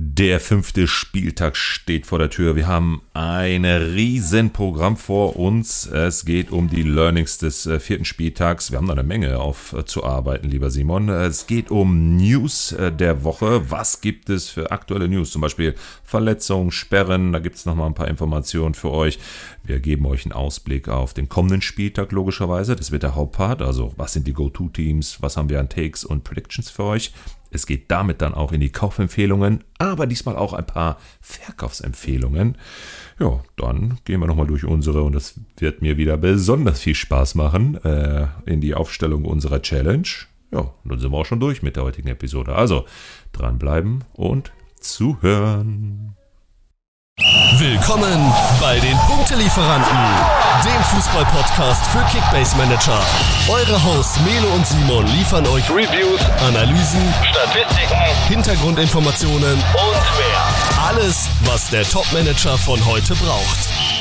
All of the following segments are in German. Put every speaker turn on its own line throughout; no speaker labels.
Der fünfte Spieltag steht vor der Tür. Wir haben ein Riesenprogramm vor uns. Es geht um die Learnings des äh, vierten Spieltags. Wir haben da eine Menge aufzuarbeiten, äh, lieber Simon. Es geht um News äh, der Woche. Was gibt es für aktuelle News? Zum Beispiel Verletzungen, Sperren. Da gibt es nochmal ein paar Informationen für euch. Wir geben euch einen Ausblick auf den kommenden Spieltag, logischerweise. Das wird der Hauptpart. Also, was sind die Go-To-Teams? Was haben wir an Takes und Predictions für euch? Es geht damit dann auch in die Kaufempfehlungen, aber diesmal auch ein paar Verkaufsempfehlungen. Ja, dann gehen wir nochmal durch unsere und das wird mir wieder besonders viel Spaß machen äh, in die Aufstellung unserer Challenge. Ja, dann sind wir auch schon durch mit der heutigen Episode. Also dranbleiben und zuhören.
Willkommen bei den Punktelieferanten, dem Fußball-Podcast für Kickbase Manager. Eure Hosts Melo und Simon liefern euch Reviews, Analysen, Statistiken, Hintergrundinformationen und mehr. Alles, was der Top-Manager von heute braucht.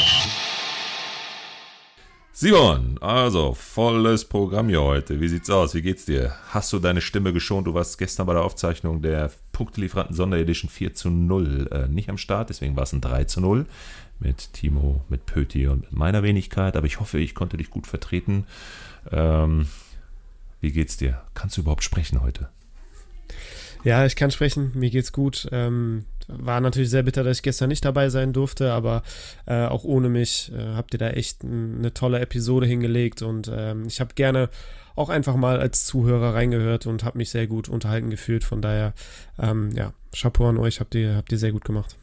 Simon, also volles Programm hier heute. Wie sieht's aus? Wie geht's dir? Hast du deine Stimme geschont? Du warst gestern bei der Aufzeichnung der Punktelieferanten Sonderedition 4 zu 0 äh, nicht am Start, deswegen war es ein 3 zu 0 mit Timo, mit Pöti und mit meiner Wenigkeit. Aber ich hoffe, ich konnte dich gut vertreten. Ähm, wie geht's dir? Kannst du überhaupt sprechen heute?
Ja, ich kann sprechen. Mir geht's gut. Ähm, war natürlich sehr bitter, dass ich gestern nicht dabei sein durfte, aber äh, auch ohne mich äh, habt ihr da echt eine tolle Episode hingelegt und ähm, ich habe gerne auch einfach mal als Zuhörer reingehört und habe mich sehr gut unterhalten gefühlt. Von daher, ähm, ja, Chapeau an euch, habt ihr, habt ihr sehr gut gemacht.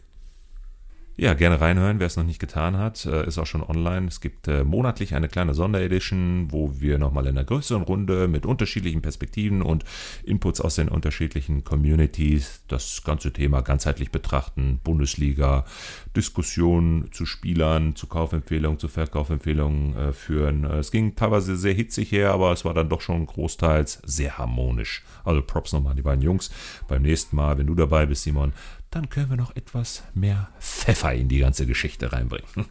Ja, gerne reinhören, wer es noch nicht getan hat, äh, ist auch schon online. Es gibt äh, monatlich eine kleine Sonderedition, wo wir nochmal in einer größeren Runde mit unterschiedlichen Perspektiven und Inputs aus den unterschiedlichen Communities das ganze Thema ganzheitlich betrachten. Bundesliga, Diskussionen zu Spielern, zu Kaufempfehlungen, zu Verkaufempfehlungen äh, führen. Es ging teilweise sehr hitzig her, aber es war dann doch schon großteils sehr harmonisch. Also Props nochmal an die beiden Jungs. Beim nächsten Mal, wenn du dabei bist, Simon, dann können wir noch etwas mehr Pfeffer in die ganze Geschichte reinbringen.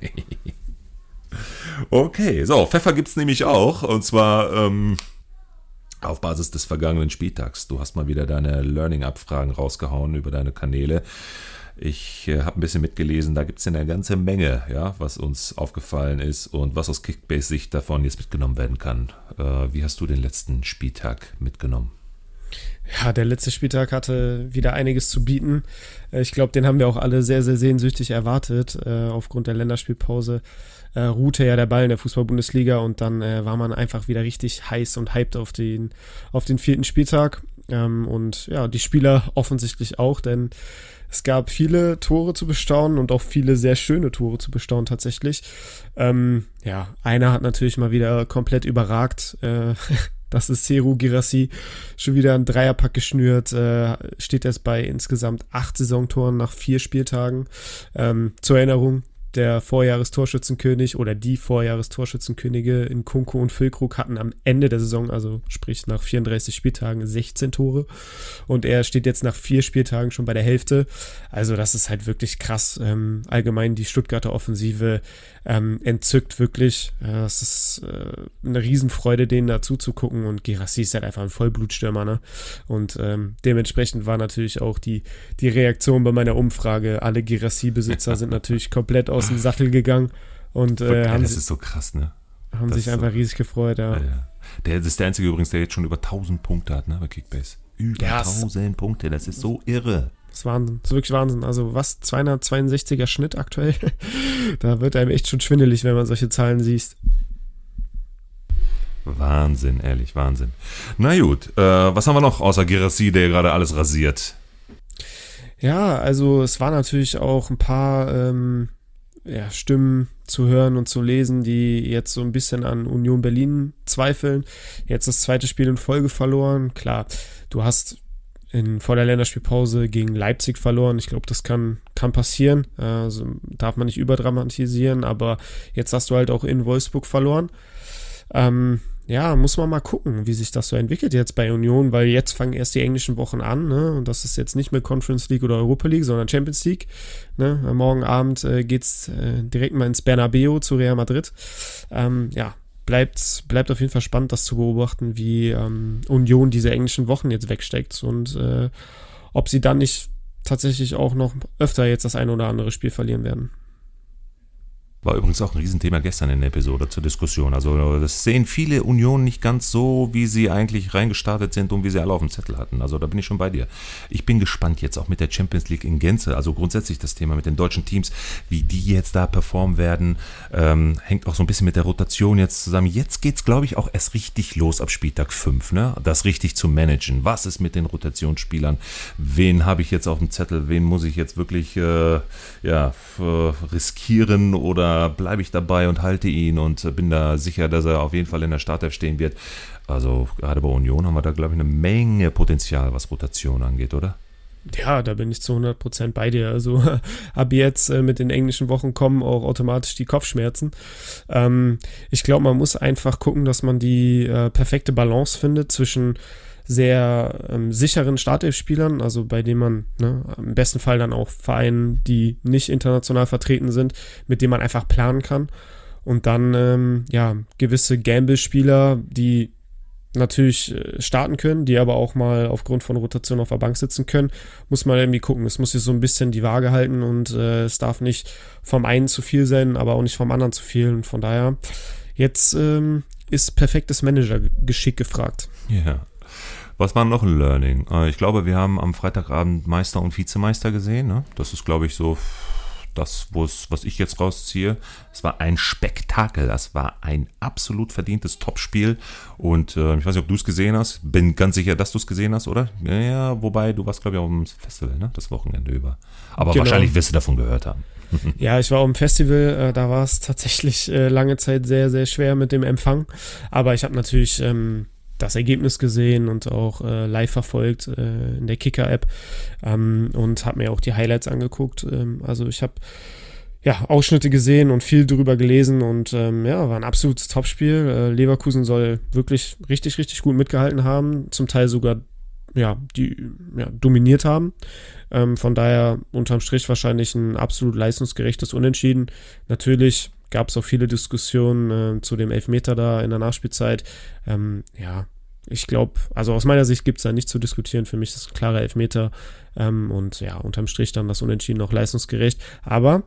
okay, so, Pfeffer gibt es nämlich auch. Und zwar ähm, auf Basis des vergangenen Spieltags. Du hast mal wieder deine Learning-Abfragen rausgehauen über deine Kanäle. Ich äh, habe ein bisschen mitgelesen, da gibt es eine ganze Menge, ja, was uns aufgefallen ist und was aus Kickbase-Sicht davon jetzt mitgenommen werden kann. Äh, wie hast du den letzten Spieltag mitgenommen?
Ja, der letzte Spieltag hatte wieder einiges zu bieten. Äh, ich glaube, den haben wir auch alle sehr, sehr sehnsüchtig erwartet. Äh, aufgrund der Länderspielpause äh, ruhte ja der Ball in der Fußball-Bundesliga und dann war man einfach wieder richtig heiß und hyped auf den, auf den vierten Spieltag. Ähm, und ja, die Spieler offensichtlich auch, denn es gab viele Tore zu bestaunen und auch viele sehr schöne Tore zu bestaunen tatsächlich. Ähm, ja, einer hat natürlich mal wieder komplett überragt. Das ist Seru Girassi. Schon wieder ein Dreierpack geschnürt. Äh, steht jetzt bei insgesamt acht Saisontoren nach vier Spieltagen. Ähm, zur Erinnerung, der Vorjahrestorschützenkönig oder die Vorjahrestorschützenkönige in Kunku und Füllkrug hatten am Ende der Saison, also sprich nach 34 Spieltagen, 16 Tore. Und er steht jetzt nach vier Spieltagen schon bei der Hälfte. Also das ist halt wirklich krass. Ähm, allgemein die Stuttgarter Offensive ähm, entzückt wirklich. Äh, es ist äh, eine Riesenfreude, denen dazu zu gucken. Und Gerassi ist halt einfach ein Vollblutstürmer. Ne? Und ähm, dementsprechend war natürlich auch die, die Reaktion bei meiner Umfrage. Alle Gerassi-Besitzer sind natürlich komplett aus dem Sattel gegangen. Und äh, haben
das ist so krass, ne?
Haben das sich einfach so, riesig gefreut, ja. ja.
Der das ist der Einzige übrigens, der jetzt schon über 1000 Punkte hat, ne, bei Kickbase. Über ja, 1000 Punkte, das ist so irre.
Das ist Wahnsinn. Das ist wirklich Wahnsinn. Also was? 262er Schnitt aktuell? da wird einem echt schon schwindelig, wenn man solche Zahlen sieht.
Wahnsinn, ehrlich, Wahnsinn. Na gut, äh, was haben wir noch außer Gerassi, der gerade alles rasiert?
Ja, also es war natürlich auch ein paar ähm, ja, Stimmen zu hören und zu lesen, die jetzt so ein bisschen an Union Berlin zweifeln. Jetzt das zweite Spiel in Folge verloren. Klar, du hast in, vor der Länderspielpause gegen Leipzig verloren. Ich glaube, das kann, kann passieren. Also darf man nicht überdramatisieren, aber jetzt hast du halt auch in Wolfsburg verloren. Ähm, ja, muss man mal gucken, wie sich das so entwickelt jetzt bei Union, weil jetzt fangen erst die englischen Wochen an, ne? Und das ist jetzt nicht mehr Conference League oder Europa League, sondern Champions League. Ne? Morgen Abend äh, geht's äh, direkt mal ins Bernabeu zu Real Madrid. Ähm, ja, bleibt, bleibt auf jeden Fall spannend, das zu beobachten, wie ähm, Union diese englischen Wochen jetzt wegsteckt und äh, ob sie dann nicht tatsächlich auch noch öfter jetzt das eine oder andere Spiel verlieren werden.
War übrigens auch ein Riesenthema gestern in der Episode zur Diskussion. Also das sehen viele Unionen nicht ganz so, wie sie eigentlich reingestartet sind und wie sie alle auf dem Zettel hatten. Also da bin ich schon bei dir. Ich bin gespannt jetzt auch mit der Champions League in Gänze. Also grundsätzlich das Thema mit den deutschen Teams, wie die jetzt da performen werden, ähm, hängt auch so ein bisschen mit der Rotation jetzt zusammen. Jetzt geht es, glaube ich, auch erst richtig los ab Spieltag 5, ne? Das richtig zu managen. Was ist mit den Rotationsspielern? Wen habe ich jetzt auf dem Zettel? Wen muss ich jetzt wirklich äh, ja, riskieren oder bleibe ich dabei und halte ihn und bin da sicher, dass er auf jeden Fall in der Startelf stehen wird. Also gerade bei Union haben wir da, glaube ich, eine Menge Potenzial, was Rotation angeht, oder?
Ja, da bin ich zu 100% bei dir. Also ab jetzt äh, mit den englischen Wochen kommen auch automatisch die Kopfschmerzen. Ähm, ich glaube, man muss einfach gucken, dass man die äh, perfekte Balance findet zwischen sehr ähm, sicheren Startelf-Spielern, also bei denen man ne, im besten Fall dann auch Vereinen, die nicht international vertreten sind, mit denen man einfach planen kann. Und dann ähm, ja gewisse Gamble-Spieler, die natürlich äh, starten können, die aber auch mal aufgrund von Rotation auf der Bank sitzen können, muss man irgendwie gucken. Es muss sich so ein bisschen die Waage halten und äh, es darf nicht vom einen zu viel sein, aber auch nicht vom anderen zu viel. Und von daher, jetzt ähm, ist perfektes Manager-Geschick gefragt.
Ja, was war noch ein Learning? Äh, ich glaube, wir haben am Freitagabend Meister und Vizemeister gesehen. Ne? Das ist, glaube ich, so das, was ich jetzt rausziehe. Es war ein Spektakel. Das war ein absolut verdientes Topspiel. Und äh, ich weiß nicht, ob du es gesehen hast. Bin ganz sicher, dass du es gesehen hast, oder? Ja, wobei du warst, glaube ich, auf dem Festival, ne? das Wochenende über. Aber genau. wahrscheinlich wirst du davon gehört haben.
ja, ich war auf dem Festival, äh, da war es tatsächlich äh, lange Zeit sehr, sehr schwer mit dem Empfang. Aber ich habe natürlich ähm, das Ergebnis gesehen und auch äh, live verfolgt äh, in der Kicker-App ähm, und habe mir auch die Highlights angeguckt. Ähm, also ich habe ja, Ausschnitte gesehen und viel drüber gelesen und ähm, ja, war ein absolutes Topspiel. Äh, Leverkusen soll wirklich richtig, richtig gut mitgehalten haben, zum Teil sogar ja, die ja, dominiert haben. Ähm, von daher unterm Strich wahrscheinlich ein absolut leistungsgerechtes Unentschieden. Natürlich gab es auch viele Diskussionen äh, zu dem Elfmeter da in der Nachspielzeit. Ähm, ja, ich glaube, also aus meiner Sicht gibt es da nichts zu diskutieren. Für mich ist es ein klarer Elfmeter ähm, und ja, unterm Strich dann das Unentschieden noch leistungsgerecht. Aber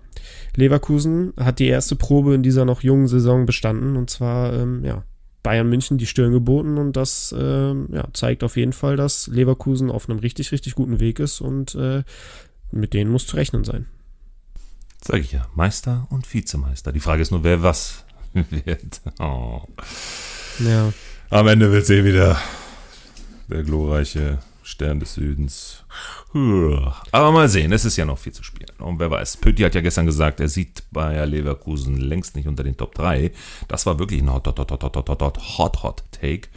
Leverkusen hat die erste Probe in dieser noch jungen Saison bestanden und zwar, ähm, ja, Bayern München die Stirn geboten und das ähm, ja, zeigt auf jeden Fall, dass Leverkusen auf einem richtig, richtig guten Weg ist und äh, mit denen muss zu rechnen sein.
Sag ich ja, Meister und Vizemeister. Die Frage ist nur, wer was wird. Oh.
Ja.
Am Ende wird es eh wieder der glorreiche Stern des Südens. Aber mal sehen, es ist ja noch viel zu spielen. Und wer weiß, Pötti hat ja gestern gesagt, er sieht Bayer Leverkusen längst nicht unter den Top 3. Das war wirklich ein hot, hot, hot, hot, hot, hot, hot, hot, hot Take.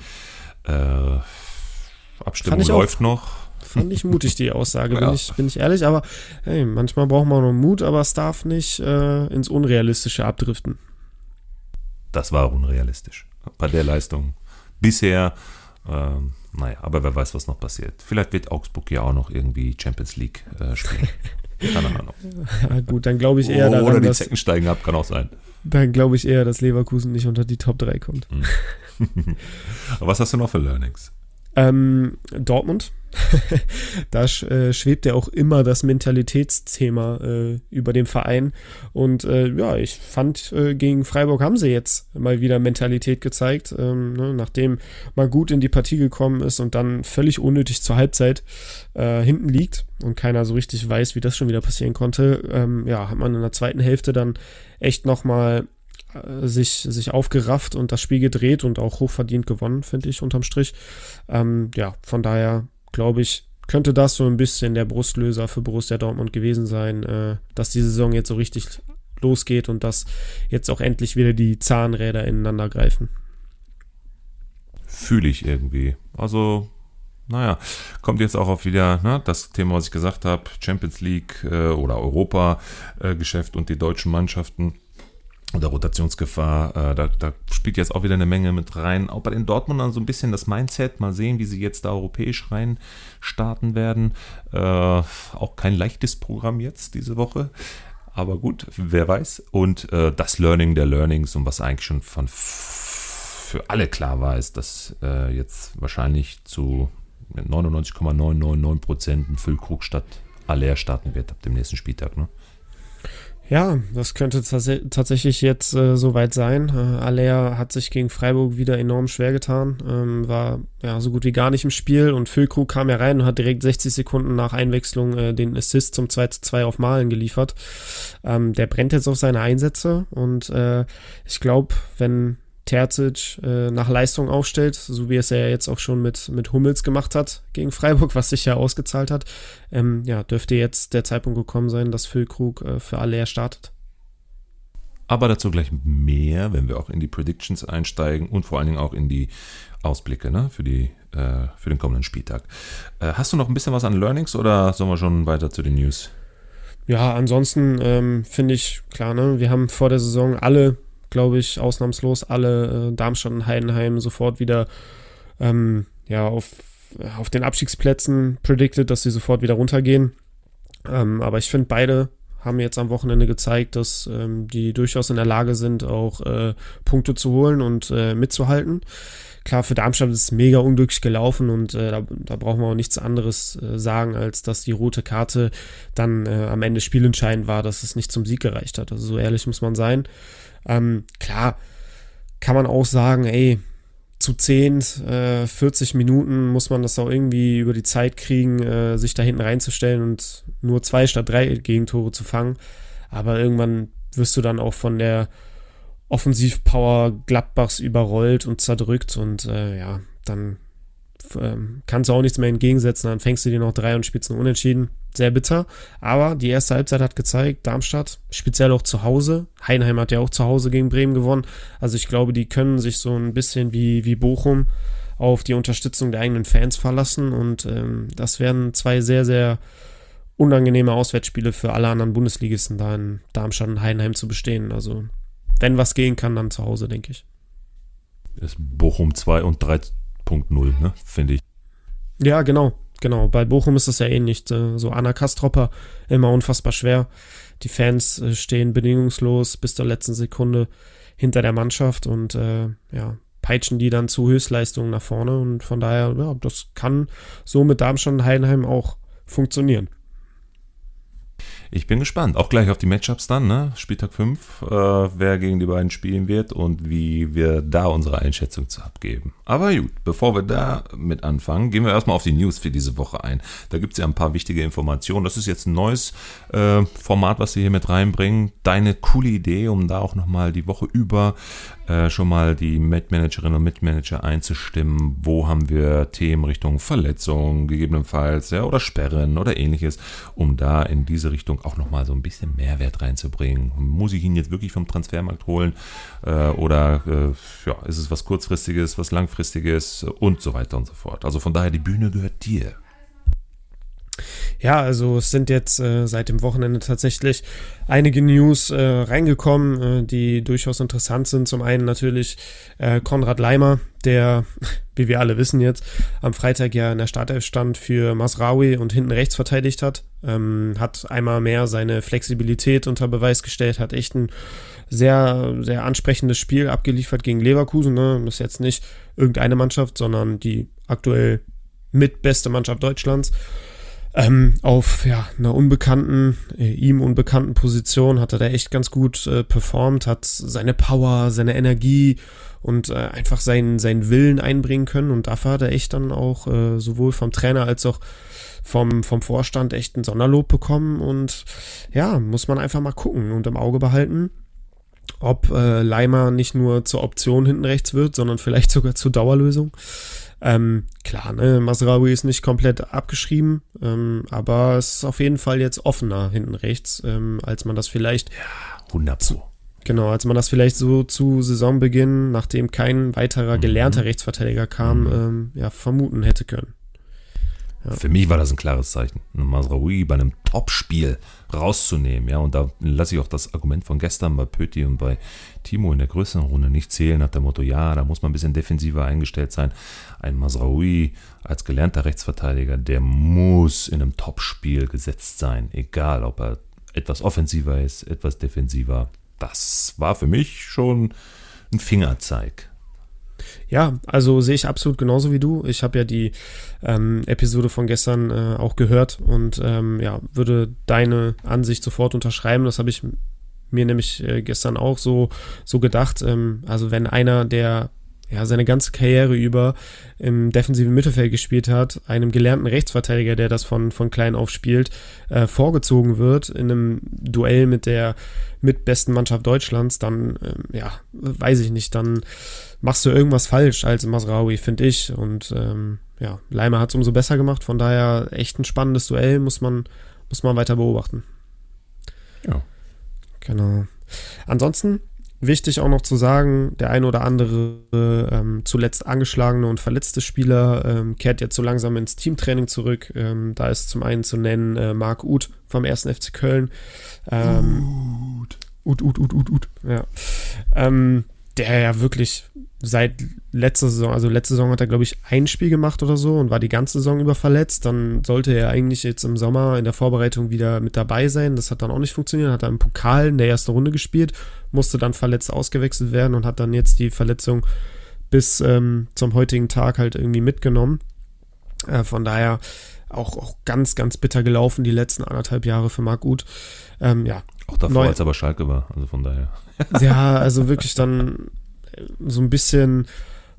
Äh, Abstimmung läuft auch. noch.
Fand ich mutig, die Aussage, ja. bin, ich, bin ich ehrlich. Aber hey, manchmal braucht man noch Mut, aber es darf nicht äh, ins Unrealistische abdriften.
Das war unrealistisch. Bei der Leistung bisher. Ähm, naja, aber wer weiß, was noch passiert. Vielleicht wird Augsburg ja auch noch irgendwie Champions League äh, spielen. Keine Ahnung.
Ja, gut, dann glaube ich eher oh,
daran, Oder die Zecken steigen ab, kann auch sein.
Dann glaube ich eher, dass Leverkusen nicht unter die Top 3 kommt.
Hm. was hast du noch für Learnings?
Ähm, Dortmund. da äh, schwebt ja auch immer das Mentalitätsthema äh, über dem Verein. Und äh, ja, ich fand, äh, gegen Freiburg haben sie jetzt mal wieder Mentalität gezeigt, ähm, ne, nachdem man gut in die Partie gekommen ist und dann völlig unnötig zur Halbzeit äh, hinten liegt und keiner so richtig weiß, wie das schon wieder passieren konnte. Ähm, ja, hat man in der zweiten Hälfte dann echt nochmal äh, sich, sich aufgerafft und das Spiel gedreht und auch hochverdient gewonnen, finde ich, unterm Strich. Ähm, ja, von daher glaube ich, könnte das so ein bisschen der Brustlöser für Borussia Dortmund gewesen sein, äh, dass die Saison jetzt so richtig losgeht und dass jetzt auch endlich wieder die Zahnräder ineinander greifen.
Fühle ich irgendwie. Also, naja, kommt jetzt auch auf wieder ne, das Thema, was ich gesagt habe, Champions League äh, oder Europa-Geschäft äh, und die deutschen Mannschaften oder Rotationsgefahr, äh, da, da, spielt jetzt auch wieder eine Menge mit rein. Auch bei den Dortmundern so ein bisschen das Mindset. Mal sehen, wie sie jetzt da europäisch rein starten werden. Äh, auch kein leichtes Programm jetzt diese Woche. Aber gut, wer weiß. Und äh, das Learning der Learnings und was eigentlich schon von für alle klar war, ist, dass äh, jetzt wahrscheinlich zu 99,999 Prozent ein Füllkrug statt Aller starten wird ab dem nächsten Spieltag, ne?
Ja, das könnte tatsächlich jetzt äh, soweit sein. Äh, Aller hat sich gegen Freiburg wieder enorm schwer getan, ähm, war ja so gut wie gar nicht im Spiel und Füllkrug kam ja rein und hat direkt 60 Sekunden nach Einwechslung äh, den Assist zum 2 zu 2 auf Malen geliefert. Ähm, der brennt jetzt auf seine Einsätze und äh, ich glaube, wenn Terzic äh, nach Leistung aufstellt, so wie es er ja jetzt auch schon mit, mit Hummels gemacht hat gegen Freiburg, was sich ja ausgezahlt hat, ähm, ja, dürfte jetzt der Zeitpunkt gekommen sein, dass Füllkrug äh, für alle startet.
Aber dazu gleich mehr, wenn wir auch in die Predictions einsteigen und vor allen Dingen auch in die Ausblicke ne, für, die, äh, für den kommenden Spieltag. Äh, hast du noch ein bisschen was an Learnings oder sollen wir schon weiter zu den News?
Ja, ansonsten ähm, finde ich, klar, ne, wir haben vor der Saison alle glaube ich, ausnahmslos alle äh, Darmstadt und Heidenheim sofort wieder ähm, ja, auf, auf den Abstiegsplätzen predicted, dass sie sofort wieder runtergehen. Ähm, aber ich finde, beide haben jetzt am Wochenende gezeigt, dass ähm, die durchaus in der Lage sind, auch äh, Punkte zu holen und äh, mitzuhalten. Klar, für Darmstadt ist es mega unglücklich gelaufen und äh, da, da, brauchen wir auch nichts anderes äh, sagen, als dass die rote Karte dann äh, am Ende spielentscheidend war, dass es nicht zum Sieg gereicht hat. Also so ehrlich muss man sein. Ähm, klar, kann man auch sagen, ey, zu 10, äh, 40 Minuten muss man das auch irgendwie über die Zeit kriegen, äh, sich da hinten reinzustellen und nur zwei statt drei Gegentore zu fangen. Aber irgendwann wirst du dann auch von der Offensivpower Gladbachs überrollt und zerdrückt und äh, ja, dann ähm, kannst du auch nichts mehr entgegensetzen, dann fängst du dir noch drei und spielst nur unentschieden. Sehr bitter. Aber die erste Halbzeit hat gezeigt, Darmstadt, speziell auch zu Hause. Heidenheim hat ja auch zu Hause gegen Bremen gewonnen. Also ich glaube, die können sich so ein bisschen wie, wie Bochum auf die Unterstützung der eigenen Fans verlassen. Und ähm, das werden zwei sehr, sehr unangenehme Auswärtsspiele für alle anderen Bundesligisten da in Darmstadt und Heidenheim zu bestehen. Also wenn was gehen kann, dann zu Hause, denke ich.
Ist Bochum 2 und 3 2.0, ne? finde ich.
Ja, genau. Genau, bei Bochum ist es ja ähnlich. Äh, so Anna Kastropper immer unfassbar schwer. Die Fans äh, stehen bedingungslos bis zur letzten Sekunde hinter der Mannschaft und äh, ja, peitschen die dann zu Höchstleistungen nach vorne. Und von daher, ja, das kann so mit Darmstadt und Heidenheim auch funktionieren.
Ich bin gespannt. Auch gleich auf die Matchups dann, ne? Spieltag 5, äh, wer gegen die beiden spielen wird und wie wir da unsere Einschätzung zu abgeben. Aber gut, bevor wir da mit anfangen, gehen wir erstmal auf die News für diese Woche ein. Da gibt es ja ein paar wichtige Informationen. Das ist jetzt ein neues äh, Format, was wir hier mit reinbringen. Deine coole Idee, um da auch nochmal die Woche über äh, schon mal die Mitmanagerinnen und Mitmanager einzustimmen. Wo haben wir Themen Richtung Verletzungen, gegebenenfalls, ja, oder Sperren oder ähnliches, um da in diese Richtung auch nochmal so ein bisschen Mehrwert reinzubringen. Muss ich ihn jetzt wirklich vom Transfermarkt holen äh, oder äh, ja, ist es was kurzfristiges, was langfristiges und so weiter und so fort. Also von daher, die Bühne gehört dir.
Ja, also es sind jetzt äh, seit dem Wochenende tatsächlich einige News äh, reingekommen, äh, die durchaus interessant sind. Zum einen natürlich äh, Konrad Leimer, der, wie wir alle wissen jetzt, am Freitag ja in der Startelf stand für Masraoui und hinten rechts verteidigt hat. Ähm, hat einmal mehr seine Flexibilität unter Beweis gestellt, hat echt ein sehr, sehr ansprechendes Spiel abgeliefert gegen Leverkusen. Ne? Das ist jetzt nicht irgendeine Mannschaft, sondern die aktuell mitbeste Mannschaft Deutschlands ähm, auf ja, einer unbekannten, äh, ihm unbekannten Position hat er da echt ganz gut äh, performt, hat seine Power, seine Energie und äh, einfach seinen, seinen Willen einbringen können. Und dafür hat er echt dann auch äh, sowohl vom Trainer als auch vom, vom Vorstand echt ein Sonderlob bekommen. Und ja, muss man einfach mal gucken und im Auge behalten, ob äh, Leimer nicht nur zur Option hinten rechts wird, sondern vielleicht sogar zur Dauerlösung. Ähm, klar, ne, Masraoui ist nicht komplett abgeschrieben, ähm, aber es ist auf jeden Fall jetzt offener hinten rechts, ähm, als man das vielleicht.
Ja, 100 Pro.
Genau, als man das vielleicht so zu Saisonbeginn, nachdem kein weiterer mhm. gelernter mhm. Rechtsverteidiger kam, mhm. ähm, ja, vermuten hätte können.
Ja. Für mich war das ein klares Zeichen. Masraoui bei einem Topspiel rauszunehmen, ja, und da lasse ich auch das Argument von gestern bei Pöti und bei Timo in der größeren Runde nicht zählen, nach dem Motto, ja, da muss man ein bisschen defensiver eingestellt sein. Ein Masraoui als gelernter Rechtsverteidiger, der muss in einem Topspiel gesetzt sein, egal ob er etwas offensiver ist, etwas defensiver. Das war für mich schon ein Fingerzeig.
Ja, also sehe ich absolut genauso wie du. Ich habe ja die ähm, Episode von gestern äh, auch gehört und ähm, ja, würde deine Ansicht sofort unterschreiben. Das habe ich mir nämlich äh, gestern auch so, so gedacht. Ähm, also wenn einer, der ja, seine ganze Karriere über im defensiven Mittelfeld gespielt hat, einem gelernten Rechtsverteidiger, der das von, von klein auf spielt, äh, vorgezogen wird in einem Duell mit der mitbesten Mannschaft Deutschlands, dann, äh, ja, weiß ich nicht, dann machst du irgendwas falsch als Masraoui, finde ich. Und ähm, ja, Leimer hat es umso besser gemacht, von daher echt ein spannendes Duell, muss man, muss man weiter beobachten.
Ja.
Genau. Ansonsten Wichtig auch noch zu sagen, der ein oder andere ähm, zuletzt angeschlagene und verletzte Spieler ähm, kehrt jetzt so langsam ins Teamtraining zurück. Ähm, da ist zum einen zu nennen äh, Marc Uth vom 1. FC Köln. Ähm, Uth, Uth, Uth, Uth, Uth. Ja. Ähm, der ja wirklich seit letzter Saison, also letzte Saison hat er, glaube ich, ein Spiel gemacht oder so und war die ganze Saison über verletzt. Dann sollte er eigentlich jetzt im Sommer in der Vorbereitung wieder mit dabei sein. Das hat dann auch nicht funktioniert. Hat er im Pokal in der ersten Runde gespielt, musste dann verletzt ausgewechselt werden und hat dann jetzt die Verletzung bis ähm, zum heutigen Tag halt irgendwie mitgenommen. Äh, von daher auch, auch ganz, ganz bitter gelaufen die letzten anderthalb Jahre für Marc Uth. Ähm, ja.
Auch davor, als aber Schalke war, also von daher.
ja, also wirklich dann so ein bisschen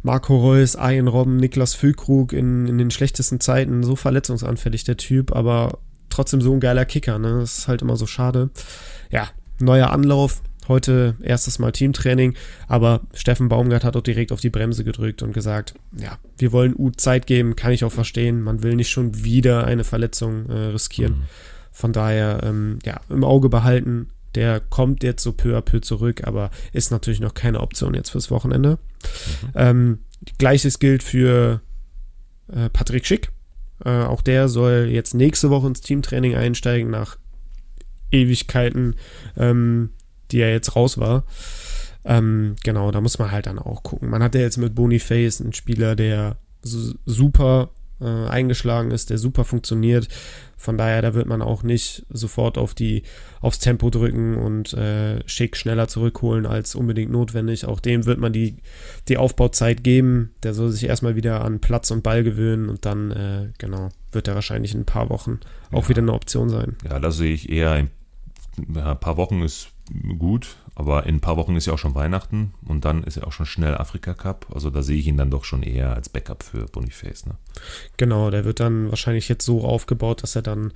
Marco Reus, Ian Robben, Niklas Füllkrug in, in den schlechtesten Zeiten so verletzungsanfällig, der Typ, aber trotzdem so ein geiler Kicker, ne? Das ist halt immer so schade. Ja, neuer Anlauf, heute erstes Mal Teamtraining, aber Steffen Baumgart hat auch direkt auf die Bremse gedrückt und gesagt, ja, wir wollen U Zeit geben, kann ich auch verstehen, man will nicht schon wieder eine Verletzung äh, riskieren. Mhm. Von daher, ähm, ja, im Auge behalten, der kommt jetzt so peu à peu zurück, aber ist natürlich noch keine Option jetzt fürs Wochenende. Mhm. Ähm, Gleiches gilt für äh, Patrick Schick. Äh, auch der soll jetzt nächste Woche ins Teamtraining einsteigen nach Ewigkeiten, ähm, die er jetzt raus war. Ähm, genau, da muss man halt dann auch gucken. Man hat ja jetzt mit Boniface einen Spieler, der super äh, eingeschlagen ist, der super funktioniert. Von daher, da wird man auch nicht sofort auf die, aufs Tempo drücken und äh, schick schneller zurückholen als unbedingt notwendig. Auch dem wird man die, die Aufbauzeit geben. Der soll sich erstmal wieder an Platz und Ball gewöhnen und dann, äh, genau, wird er wahrscheinlich in ein paar Wochen auch ja. wieder eine Option sein.
Ja, da sehe ich eher ein, ja, ein paar Wochen ist gut, aber in ein paar Wochen ist ja auch schon Weihnachten und dann ist ja auch schon schnell Afrika Cup. Also da sehe ich ihn dann doch schon eher als Backup für Boniface. Ne?
Genau, der wird dann wahrscheinlich jetzt so aufgebaut, dass er dann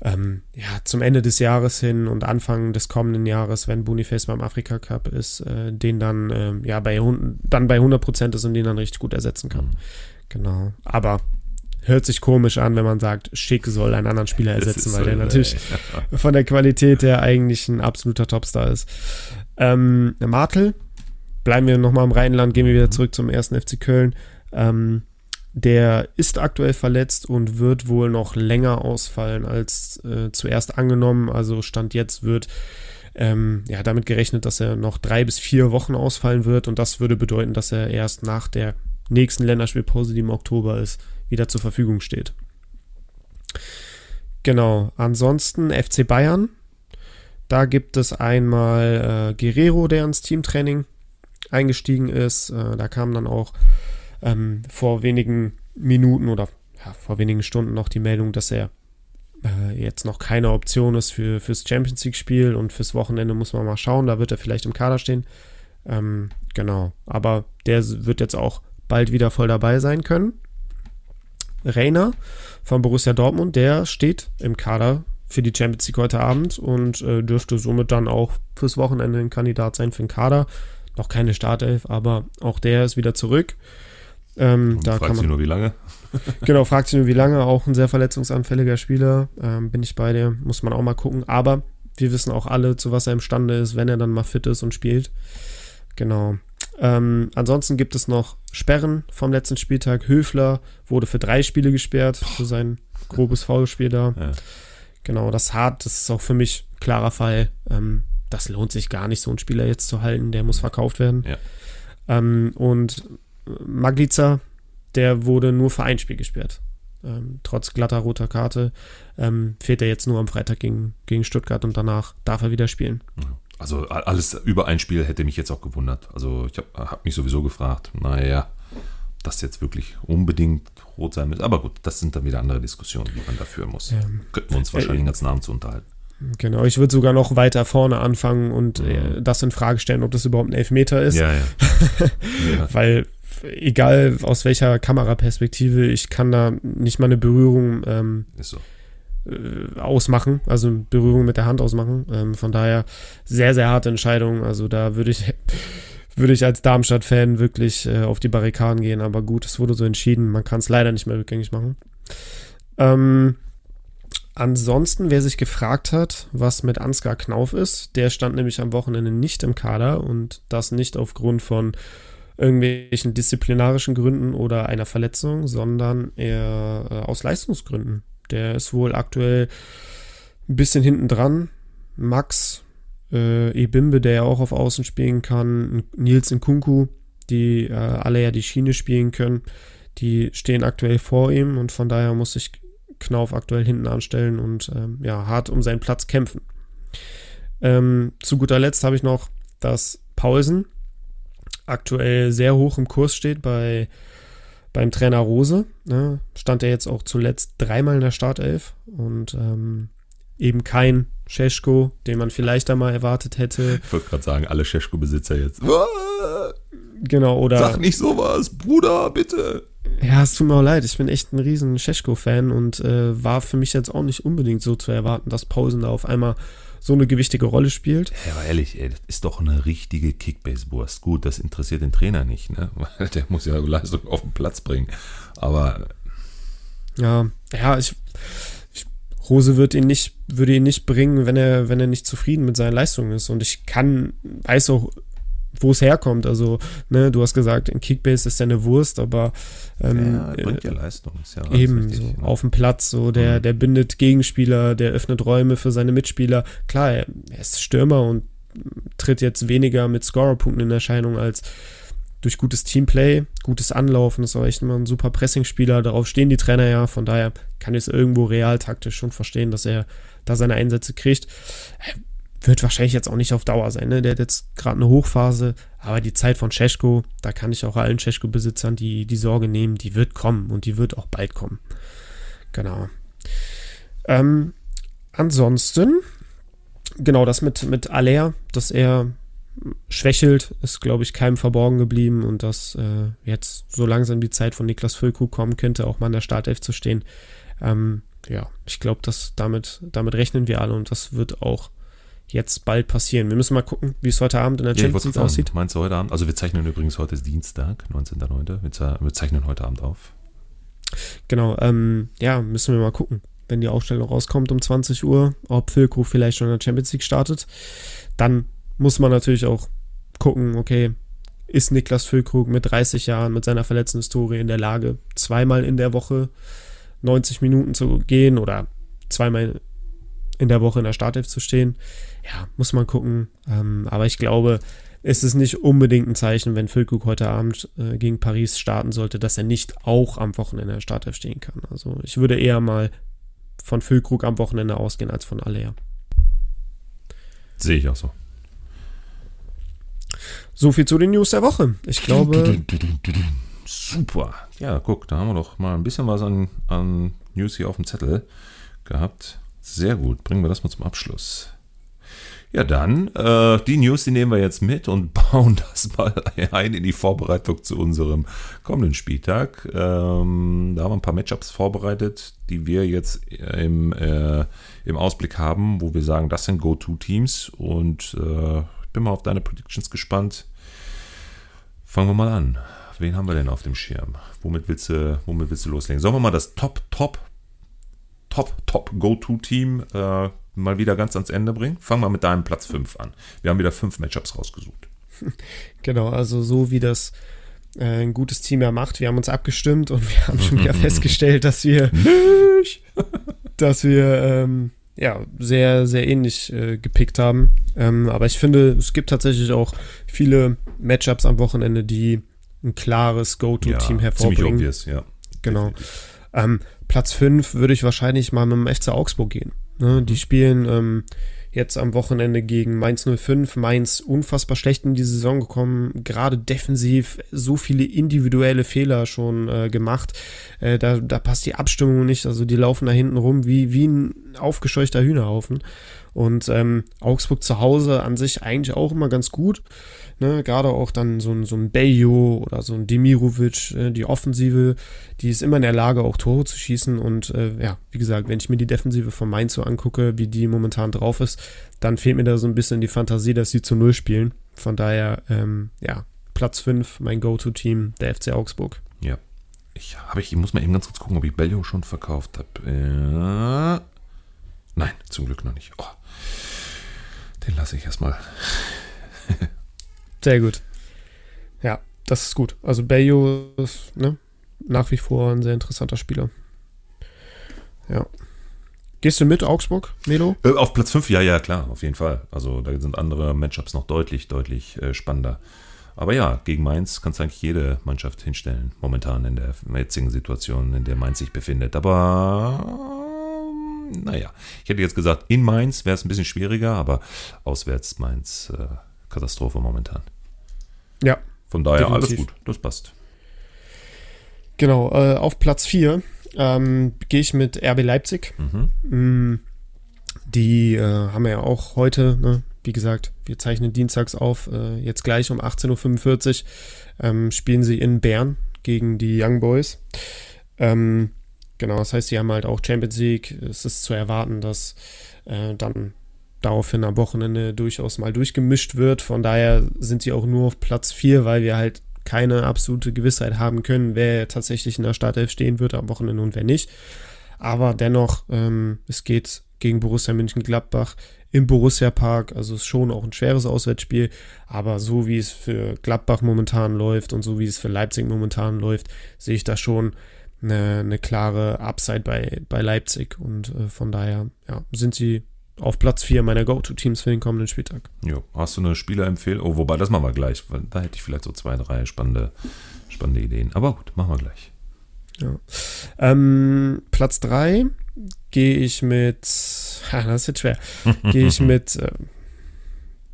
ähm, ja, zum Ende des Jahres hin und Anfang des kommenden Jahres, wenn Boniface beim Afrika Cup ist, äh, den dann äh, ja bei, dann bei 100 Prozent ist und den dann richtig gut ersetzen kann. Mhm. Genau. Aber hört sich komisch an, wenn man sagt, Schick soll einen anderen Spieler ersetzen, weil so, der natürlich ey. von der Qualität her eigentlich ein absoluter Topstar ist. Ähm, Martel, bleiben wir nochmal im Rheinland, gehen wir wieder zurück zum ersten FC Köln. Ähm, der ist aktuell verletzt und wird wohl noch länger ausfallen als äh, zuerst angenommen. Also Stand jetzt wird ähm, ja, damit gerechnet, dass er noch drei bis vier Wochen ausfallen wird und das würde bedeuten, dass er erst nach der nächsten Länderspielpause, die im Oktober ist, wieder zur Verfügung steht. Genau, ansonsten FC Bayern. Da gibt es einmal äh, Guerrero, der ins Teamtraining eingestiegen ist. Äh, da kam dann auch ähm, vor wenigen Minuten oder ja, vor wenigen Stunden noch die Meldung, dass er äh, jetzt noch keine Option ist für, fürs Champions League-Spiel und fürs Wochenende muss man mal schauen. Da wird er vielleicht im Kader stehen. Ähm, genau, aber der wird jetzt auch bald wieder voll dabei sein können. Reiner von Borussia Dortmund, der steht im Kader für die Champions League heute Abend und äh, dürfte somit dann auch fürs Wochenende ein Kandidat sein für den Kader. Noch keine Startelf, aber auch der ist wieder zurück.
Ähm, da fragt sich nur, wie lange?
genau, fragt sich nur, wie lange. Auch ein sehr verletzungsanfälliger Spieler. Ähm, bin ich bei dir. Muss man auch mal gucken. Aber wir wissen auch alle, zu was er imstande ist, wenn er dann mal fit ist und spielt. Genau. Ähm, ansonsten gibt es noch Sperren vom letzten Spieltag. Höfler wurde für drei Spiele gesperrt, für sein grobes Foulspiel da. Ja. Genau, das hart, das ist auch für mich klarer Fall. Ähm, das lohnt sich gar nicht, so einen Spieler jetzt zu halten, der muss verkauft werden. Ja. Ähm, und Magliza, der wurde nur für ein Spiel gesperrt. Ähm, trotz glatter roter Karte ähm, fehlt er jetzt nur am Freitag gegen, gegen Stuttgart und danach darf er wieder spielen.
Ja Also alles über ein Spiel hätte mich jetzt auch gewundert. Also ich habe hab mich sowieso gefragt, naja, das jetzt wirklich unbedingt rot sein muss. Aber gut, das sind dann wieder andere Diskussionen, die man da führen muss. Ja. Könnten wir uns wahrscheinlich den ganzen Abend zu unterhalten.
Genau, ich würde sogar noch weiter vorne anfangen und äh, das in Frage stellen, ob das überhaupt ein Elfmeter ist.
Ja, ja.
ja. Weil egal aus welcher Kameraperspektive, ich kann da nicht mal eine Berührung ähm, so. Äh, ausmachen, also Berührung mit der Hand ausmachen. Ähm, von daher sehr, sehr harte Entscheidung. Also da würde ich, würde ich als Darmstadt-Fan wirklich äh, auf die Barrikaden gehen. Aber gut, es wurde so entschieden. Man kann es leider nicht mehr rückgängig machen. Ähm, Ansonsten, wer sich gefragt hat, was mit Ansgar Knauf ist, der stand nämlich am Wochenende nicht im Kader und das nicht aufgrund von irgendwelchen disziplinarischen Gründen oder einer Verletzung, sondern eher äh, aus Leistungsgründen. Der ist wohl aktuell ein bisschen hinten dran. Max äh, Ebimbe, der ja auch auf Außen spielen kann, Nils Nkunku, die äh, alle ja die Schiene spielen können, die stehen aktuell vor ihm und von daher muss sich Knauf aktuell hinten anstellen und ähm, ja, hart um seinen Platz kämpfen. Ähm, zu guter Letzt habe ich noch, dass Paulsen aktuell sehr hoch im Kurs steht bei beim Trainer Rose. Ne? Stand er jetzt auch zuletzt dreimal in der Startelf und ähm, eben kein Scheschko, den man vielleicht einmal erwartet hätte.
Ich wollte gerade sagen, alle Scheschko-Besitzer jetzt.
Genau, oder.
Sag nicht sowas, Bruder, bitte.
Ja, es tut mir auch leid. Ich bin echt ein riesen Scheschko-Fan und äh, war für mich jetzt auch nicht unbedingt so zu erwarten, dass Pausen da auf einmal so eine gewichtige Rolle spielt.
Ja, aber ehrlich, ey, das ist doch eine richtige Kickbase-Wurst. Gut, das interessiert den Trainer nicht, ne? Weil der muss ja Leistung auf den Platz bringen. Aber.
Ja, ja, ich, ich Rose wird ihn nicht, würde ihn nicht bringen, wenn er, wenn er nicht zufrieden mit seinen Leistungen ist. Und ich kann, weiß auch wo es herkommt. Also, ne, du hast gesagt, in Kickbase ist ja eine Wurst, aber
ähm, ja, bringt ja Leistung.
Ja eben richtig, so ne? auf dem Platz, so der, mhm. der bindet Gegenspieler, der öffnet Räume für seine Mitspieler. Klar, er, er ist Stürmer und tritt jetzt weniger mit Scorerpunkten in Erscheinung als durch gutes Teamplay, gutes Anlaufen, ist auch echt immer ein super Pressingspieler, darauf stehen die Trainer ja, von daher kann ich es irgendwo real taktisch schon verstehen, dass er da seine Einsätze kriegt wird wahrscheinlich jetzt auch nicht auf Dauer sein. Ne? Der hat jetzt gerade eine Hochphase, aber die Zeit von Cesko, da kann ich auch allen Cesko-Besitzern die, die Sorge nehmen, die wird kommen und die wird auch bald kommen. Genau. Ähm, ansonsten, genau das mit, mit Aller, dass er schwächelt, ist, glaube ich, keinem verborgen geblieben und dass äh, jetzt so langsam die Zeit von Niklas Füllkrug kommen könnte, auch mal in der Startelf zu stehen. Ähm, ja, ich glaube, dass damit, damit rechnen wir alle und das wird auch jetzt bald passieren. Wir müssen mal gucken, wie es heute Abend in der Champions League aussieht.
Meinst du heute Abend? Also wir zeichnen übrigens heute ist Dienstag, 19.09. Wir, wir zeichnen heute Abend auf.
Genau, ähm, ja, müssen wir mal gucken, wenn die Aufstellung rauskommt um 20 Uhr, ob Füllkrug vielleicht schon in der Champions League startet. Dann muss man natürlich auch gucken, okay, ist Niklas Füllkrug mit 30 Jahren, mit seiner verletzten Historie in der Lage, zweimal in der Woche 90 Minuten zu gehen oder zweimal in der Woche in der Startelf zu stehen ja, muss man gucken. Ähm, aber ich glaube, es ist nicht unbedingt ein Zeichen, wenn Füllkrug heute Abend äh, gegen Paris starten sollte, dass er nicht auch am Wochenende Startelf stehen kann. Also ich würde eher mal von Füllkrug am Wochenende ausgehen als von Alea.
Sehe ich auch so.
So viel zu den News der Woche. Ich glaube.
Super. Ja, guck, da haben wir doch mal ein bisschen was an, an News hier auf dem Zettel gehabt. Sehr gut. Bringen wir das mal zum Abschluss. Ja, dann, äh, die News, die nehmen wir jetzt mit und bauen das mal ein in die Vorbereitung zu unserem kommenden Spieltag. Ähm, da haben wir ein paar Matchups vorbereitet, die wir jetzt im, äh, im Ausblick haben, wo wir sagen, das sind Go-To-Teams und äh, ich bin mal auf deine Predictions gespannt. Fangen wir mal an. Wen haben wir denn auf dem Schirm? Womit willst du, womit willst du loslegen? Sollen wir mal das Top, Top, Top, Top Go-To-Team äh, mal wieder ganz ans Ende bringen? Fangen wir mit deinem Platz 5 an. Wir haben wieder fünf Matchups rausgesucht.
Genau, also so wie das äh, ein gutes Team ja macht. Wir haben uns abgestimmt und wir haben schon wieder festgestellt, dass wir dass wir ähm, ja sehr, sehr ähnlich äh, gepickt haben. Ähm, aber ich finde, es gibt tatsächlich auch viele Matchups am Wochenende, die ein klares Go-To-Team ja, hervorbringen.
Obvious, ja.
Genau. Ähm, Platz 5 würde ich wahrscheinlich mal mit dem FC Augsburg gehen. Ne? Die spielen ähm, Jetzt am Wochenende gegen Mainz 05. Mainz unfassbar schlecht in die Saison gekommen, gerade defensiv so viele individuelle Fehler schon äh, gemacht. Äh, da, da passt die Abstimmung nicht, also die laufen da hinten rum wie, wie ein aufgescheuchter Hühnerhaufen. Und ähm, Augsburg zu Hause an sich eigentlich auch immer ganz gut. Ne, gerade auch dann so ein, so ein Bejo oder so ein Demirovic, äh, die Offensive, die ist immer in der Lage, auch Tore zu schießen. Und äh, ja, wie gesagt, wenn ich mir die Defensive von Mainz so angucke, wie die momentan drauf ist, dann fehlt mir da so ein bisschen die Fantasie, dass sie zu Null spielen. Von daher, ähm, ja, Platz 5, mein Go-To-Team, der FC Augsburg.
Ja. Ich, hab ich, muss mal eben ganz kurz gucken, ob ich Bellio schon verkauft habe. Äh, nein, zum Glück noch nicht. Oh, den lasse ich erstmal.
Sehr gut. Ja, das ist gut. Also Bayo ist ne, nach wie vor ein sehr interessanter Spieler. Ja. Gehst du mit Augsburg, Melo?
Äh, auf Platz 5, ja, ja, klar, auf jeden Fall. Also da sind andere Matchups noch deutlich, deutlich äh, spannender. Aber ja, gegen Mainz kannst du eigentlich jede Mannschaft hinstellen, momentan in der jetzigen Situation, in der Mainz sich befindet. Aber naja, ich hätte jetzt gesagt, in Mainz wäre es ein bisschen schwieriger, aber auswärts Mainz äh, Katastrophe momentan.
Ja.
Von daher definitiv. alles gut, das passt.
Genau, äh, auf Platz 4 ähm, gehe ich mit RB Leipzig. Mhm. Mm, die äh, haben wir ja auch heute, ne? wie gesagt, wir zeichnen dienstags auf, äh, jetzt gleich um 18.45 Uhr ähm, spielen sie in Bern gegen die Young Boys. Ähm, genau, das heißt, sie haben halt auch Champions League. Es ist zu erwarten, dass äh, dann daraufhin am Wochenende durchaus mal durchgemischt wird. Von daher sind sie auch nur auf Platz 4, weil wir halt keine absolute Gewissheit haben können, wer tatsächlich in der Startelf stehen wird am Wochenende und wer nicht. Aber dennoch, ähm, es geht gegen Borussia München-Gladbach im Borussia Park, also ist schon auch ein schweres Auswärtsspiel, aber so wie es für Gladbach momentan läuft und so wie es für Leipzig momentan läuft, sehe ich da schon eine, eine klare Upside bei, bei Leipzig und äh, von daher ja, sind sie auf Platz 4 meiner Go-To-Teams für den kommenden Spieltag.
Jo, hast du eine Spielerempfehlung? Oh, wobei, das machen wir gleich, weil da hätte ich vielleicht so zwei, drei spannende, spannende Ideen. Aber gut, machen wir gleich.
Ja. Ähm, Platz 3 gehe ich mit, ha, das ist jetzt schwer, gehe ich mit äh,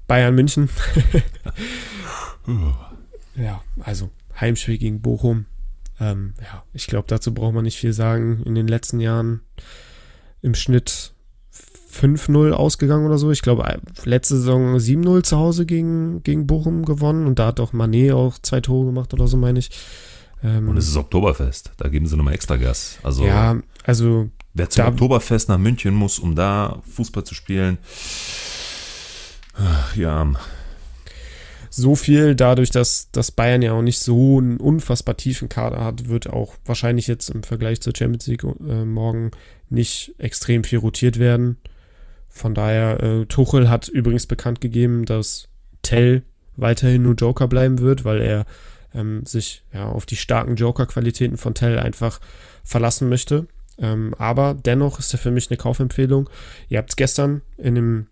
Bayern München. ja, also Heimspiel gegen Bochum. Ähm, ja, ich glaube, dazu braucht man nicht viel sagen. In den letzten Jahren im Schnitt 5-0 ausgegangen oder so. Ich glaube, letzte Saison 7-0 zu Hause gegen, gegen Bochum gewonnen und da hat auch Manet auch zwei Tore gemacht oder so, meine ich.
Ähm, und es ist Oktoberfest, da geben sie nochmal extra Gas. Also,
ja, also.
Wer zum da, Oktoberfest nach München muss, um da Fußball zu spielen, ja.
So viel dadurch, dass, dass Bayern ja auch nicht so einen unfassbar tiefen Kader hat, wird auch wahrscheinlich jetzt im Vergleich zur Champions League äh, morgen nicht extrem viel rotiert werden. Von daher, äh, Tuchel hat übrigens bekannt gegeben, dass Tell weiterhin nur Joker bleiben wird, weil er ähm, sich ja auf die starken Joker-Qualitäten von Tell einfach verlassen möchte. Ähm, aber dennoch ist er für mich eine Kaufempfehlung. Ihr habt es gestern in dem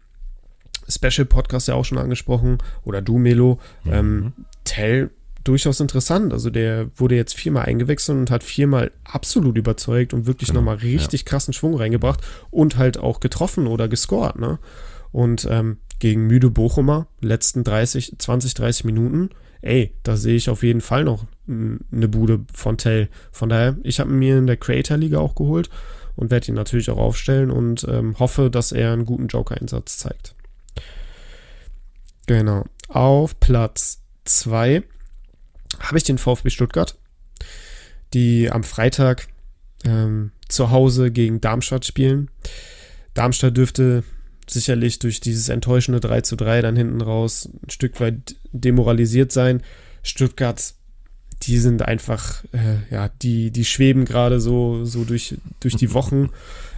Special-Podcast ja auch schon angesprochen, oder du, Melo. Mhm. Ähm, Tell durchaus interessant. Also der wurde jetzt viermal eingewechselt und hat viermal absolut überzeugt und wirklich genau, nochmal richtig ja. krassen Schwung reingebracht und halt auch getroffen oder gescored, ne? Und ähm, gegen müde Bochumer, letzten 30, 20, 30 Minuten, ey, da sehe ich auf jeden Fall noch eine Bude von Tell. Von daher, ich habe mir in der Creator Liga auch geholt und werde ihn natürlich auch aufstellen und ähm, hoffe, dass er einen guten Joker-Einsatz zeigt. Genau. Auf Platz 2 habe ich den VfB Stuttgart, die am Freitag ähm, zu Hause gegen Darmstadt spielen. Darmstadt dürfte sicherlich durch dieses enttäuschende 3 zu 3 dann hinten raus ein Stück weit demoralisiert sein. Stuttgart, die sind einfach, äh, ja, die, die schweben gerade so, so durch, durch die Wochen.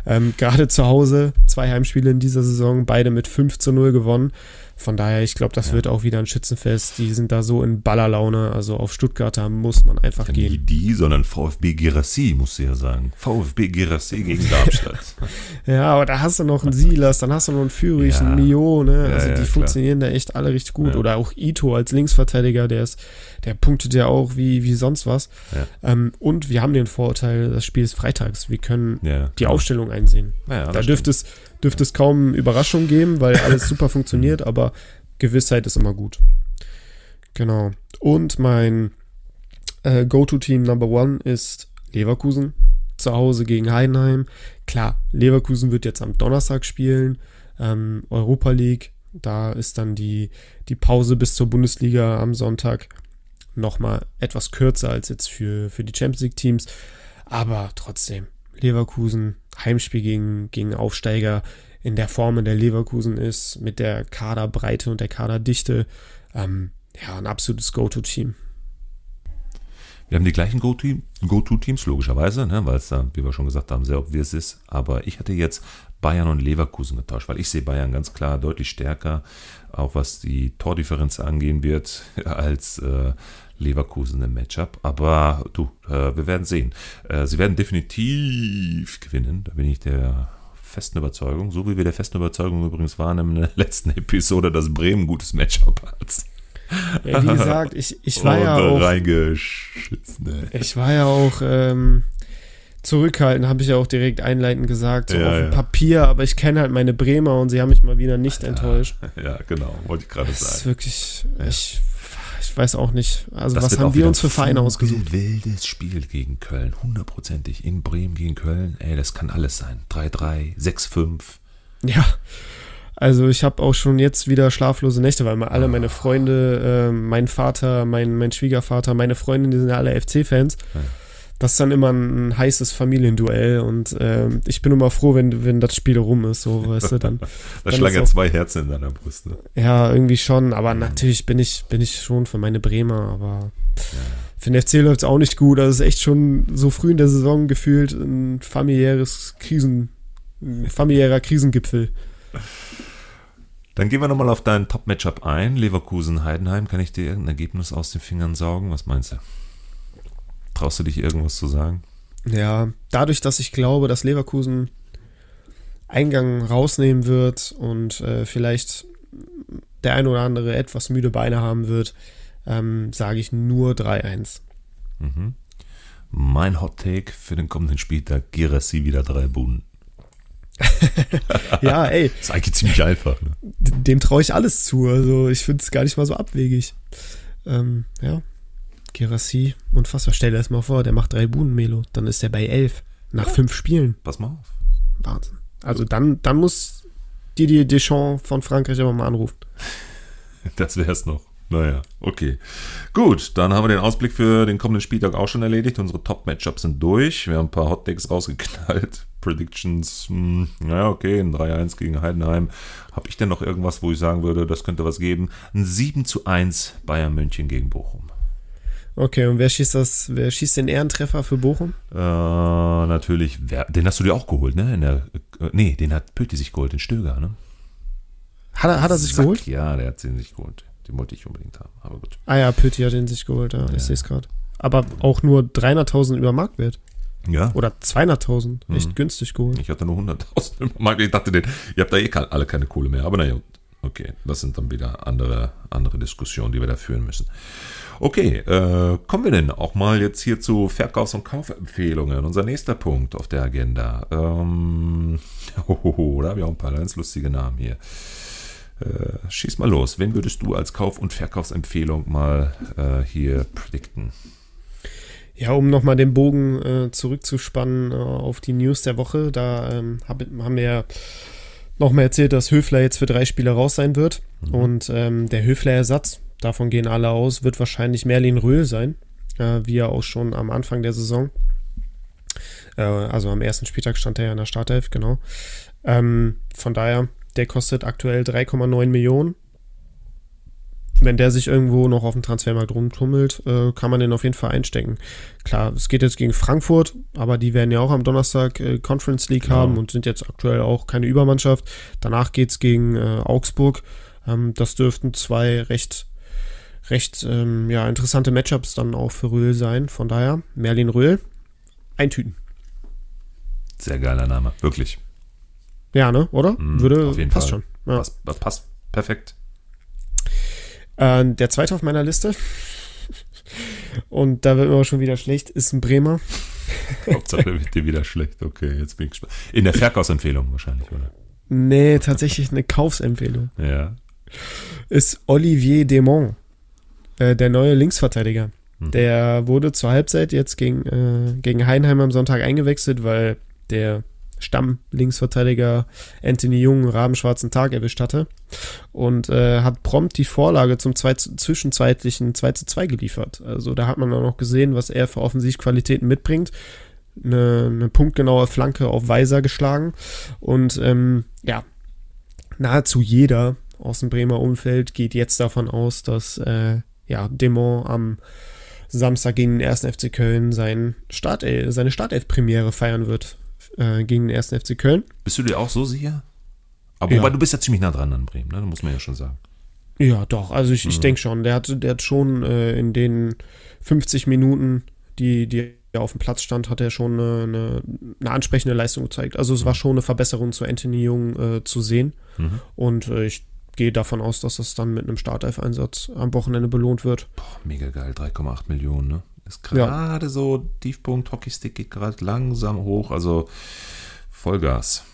Ähm, gerade zu Hause, zwei Heimspiele in dieser Saison, beide mit 5 zu 0 gewonnen. Von daher, ich glaube, das ja. wird auch wieder ein Schützenfest. Die sind da so in Ballerlaune. Also auf Stuttgarter muss man einfach ja, gehen.
Nicht die, sondern VfB Girassi, musst du ja sagen. VfB Girassi gegen Darmstadt.
ja, aber da hast du noch einen Silas, dann hast du noch einen Führig, ja. einen Mio, ne? Also die funktionieren da echt alle richtig gut. Oder auch Ito als Linksverteidiger, der ist, der punktet ja auch wie, wie sonst was. Ähm, und wir haben den Vorteil, das Spiel ist freitags. Wir können die Aufstellung einsehen. da dürfte es dürfte es kaum Überraschung geben, weil alles super funktioniert, aber Gewissheit ist immer gut. Genau. Und mein äh, Go-To-Team Number One ist Leverkusen. Zu Hause gegen Heidenheim. Klar, Leverkusen wird jetzt am Donnerstag spielen. Ähm, Europa League. Da ist dann die, die Pause bis zur Bundesliga am Sonntag nochmal etwas kürzer als jetzt für, für die Champions League Teams. Aber trotzdem, Leverkusen, Heimspiel gegen, gegen Aufsteiger in der Form, in der Leverkusen ist, mit der Kaderbreite und der Kaderdichte. Ähm, ja, ein absolutes Go-To-Team.
Wir haben die gleichen Go-To-Teams, logischerweise, ne, weil es da, wie wir schon gesagt haben, sehr obvious ist. Aber ich hatte jetzt Bayern und Leverkusen getauscht, weil ich sehe Bayern ganz klar deutlich stärker, auch was die Tordifferenz angehen wird, als äh, Leverkusen im Matchup. Aber du, äh, wir werden sehen. Äh, sie werden definitiv gewinnen, da bin ich der festen Überzeugung, so wie wir der festen Überzeugung übrigens waren in der letzten Episode, dass Bremen ein gutes Matchup hat.
Ja, wie gesagt, ich, ich war ja auch. Ich war ja auch ähm, zurückhaltend, habe ich ja auch direkt einleitend gesagt, so ja, auf dem ja. Papier, aber ich kenne halt meine Bremer und sie haben mich mal wieder nicht enttäuscht.
Ja, genau, wollte ich gerade sagen. Das
ist wirklich, ich, ich weiß auch nicht. Also, das was haben wir uns für Vereine ausgesucht?
Wildes Spiel gegen Köln, hundertprozentig. In Bremen gegen Köln, ey, das kann alles sein. 3-3, 6-5.
Ja. Also ich habe auch schon jetzt wieder schlaflose Nächte, weil alle meine Freunde, äh, mein Vater, mein, mein Schwiegervater, meine Freundin, die sind ja alle FC-Fans. Ja. Das ist dann immer ein, heißes Familienduell und äh, ich bin immer froh, wenn, wenn das Spiel rum ist, so, weißt du, dann.
da schlagen ja zwei Herzen in deiner Brust, ne?
Ja, irgendwie schon, aber mhm. natürlich bin ich, bin ich schon für meine Bremer, aber ja. für den FC läuft es auch nicht gut. Das ist echt schon so früh in der Saison gefühlt ein familiäres Krisen, ein familiärer Krisengipfel.
Dann gehen wir nochmal auf dein Top-Matchup ein. Leverkusen-Heidenheim. Kann ich dir irgendein Ergebnis aus den Fingern saugen? Was meinst du? Traust du dich irgendwas zu sagen?
Ja, dadurch, dass ich glaube, dass Leverkusen Eingang rausnehmen wird und äh, vielleicht der ein oder andere etwas müde Beine haben wird, ähm, sage ich nur 3-1.
Mhm. Mein Hot Take für den kommenden Spieltag: Girassi wieder drei Buden.
ja, ey.
Das ist eigentlich ziemlich einfach. Ne?
Dem traue ich alles zu. Also ich finde es gar nicht mal so abwegig. Ähm, ja. Gerassi, unfassbar. Stell dir das mal vor, der macht drei Buden, Melo. Dann ist er bei elf. Nach ja. fünf Spielen.
Pass mal auf.
Wahnsinn. Also dann, dann muss Didier Deschamps von Frankreich aber mal anrufen.
Das wäre es noch. Naja, okay. Gut, dann haben wir den Ausblick für den kommenden Spieltag auch schon erledigt. Unsere Top-Matchups sind durch. Wir haben ein paar Hottakes rausgeknallt. Predictions, mh, hm, naja, okay, ein 3-1 gegen Heidenheim. Habe ich denn noch irgendwas, wo ich sagen würde, das könnte was geben? Ein 7 zu 1 Bayern München gegen Bochum.
Okay, und wer schießt das, wer schießt den Ehrentreffer für Bochum?
Äh, natürlich, wer, den hast du dir auch geholt, ne? In der, äh, nee, den hat Pötti sich geholt, den Stöger, ne?
Hat er, hat er sich Sack, geholt?
Ja, der hat den sich geholt. Den wollte ich unbedingt haben, aber gut.
Ah ja, Pötti hat den sich geholt, ja, ja. ich sehe es gerade. Aber auch nur 300.000 über Marktwert.
Ja.
Oder 200.000. Echt mhm. günstig geholt.
Ich hatte nur 100.000 im Markt. Ich dachte, ihr habt da eh alle keine Kohle mehr. Aber naja, okay. Das sind dann wieder andere, andere Diskussionen, die wir da führen müssen. Okay, äh, kommen wir denn auch mal jetzt hier zu Verkaufs- und Kaufempfehlungen. Unser nächster Punkt auf der Agenda. Ähm, oh, da haben wir auch ein paar ganz lustige Namen hier. Äh, schieß mal los. Wen würdest du als Kauf- und Verkaufsempfehlung mal äh, hier predikten?
Ja, um nochmal den Bogen äh, zurückzuspannen äh, auf die News der Woche, da ähm, hab, haben wir ja nochmal erzählt, dass Höfler jetzt für drei Spiele raus sein wird. Mhm. Und ähm, der Höfler-Ersatz, davon gehen alle aus, wird wahrscheinlich Merlin Röhl sein, äh, wie er auch schon am Anfang der Saison. Äh, also am ersten Spieltag stand er ja in der Startelf, genau. Ähm, von daher, der kostet aktuell 3,9 Millionen wenn der sich irgendwo noch auf dem Transfermarkt rumtummelt, äh, kann man den auf jeden Fall einstecken. Klar, es geht jetzt gegen Frankfurt, aber die werden ja auch am Donnerstag äh, Conference League genau. haben und sind jetzt aktuell auch keine Übermannschaft. Danach geht es gegen äh, Augsburg. Ähm, das dürften zwei recht, recht ähm, ja, interessante Matchups dann auch für Röhl sein. Von daher, Merlin Röhl, eintüten.
Sehr geiler Name, wirklich.
Ja, ne, oder?
Mm, Würde, auf jeden passt Fall. schon. Ja. Passt, passt perfekt.
Äh, der zweite auf meiner Liste, und da wird mir auch schon wieder schlecht, ist ein Bremer.
Hauptsache wird dir wieder schlecht. Okay, jetzt bin ich gespannt. In der Verkaufsempfehlung wahrscheinlich, oder?
Nee, tatsächlich eine Kaufsempfehlung.
Ja.
Ist Olivier Demont, äh, der neue Linksverteidiger. Mhm. Der wurde zur Halbzeit jetzt gegen, äh, gegen Heinheim am Sonntag eingewechselt, weil der Stamm-Linksverteidiger Anthony Jung einen rabenschwarzen Tag erwischt hatte und äh, hat prompt die Vorlage zum zwei, zwischenzeitlichen 2 zu 2 geliefert. Also da hat man auch noch gesehen, was er für Offensivqualitäten mitbringt. Eine, eine punktgenaue Flanke auf Weiser geschlagen und ähm, ja, nahezu jeder aus dem Bremer Umfeld geht jetzt davon aus, dass äh, ja, Demont am Samstag gegen den 1. FC Köln sein Start, seine Startelf-Premiere feiern wird äh, gegen den 1. FC Köln.
Bist du dir auch so sicher? Aber ja. wobei du bist ja ziemlich nah dran an Bremen, ne? muss man ja schon sagen.
Ja, doch. Also ich, mhm. ich denke schon. Der hat, der hat schon äh, in den 50 Minuten, die, die er auf dem Platz stand, hat er schon eine, eine, eine ansprechende Leistung gezeigt. Also es mhm. war schon eine Verbesserung zu Anthony Jung äh, zu sehen. Mhm. Und äh, ich gehe davon aus, dass das dann mit einem Startelf-Einsatz am Wochenende belohnt wird.
Boah, mega geil, 3,8 Millionen, ne? Ist gerade ja. so, Tiefpunkt, Hockeystick geht gerade langsam hoch, also Vollgas.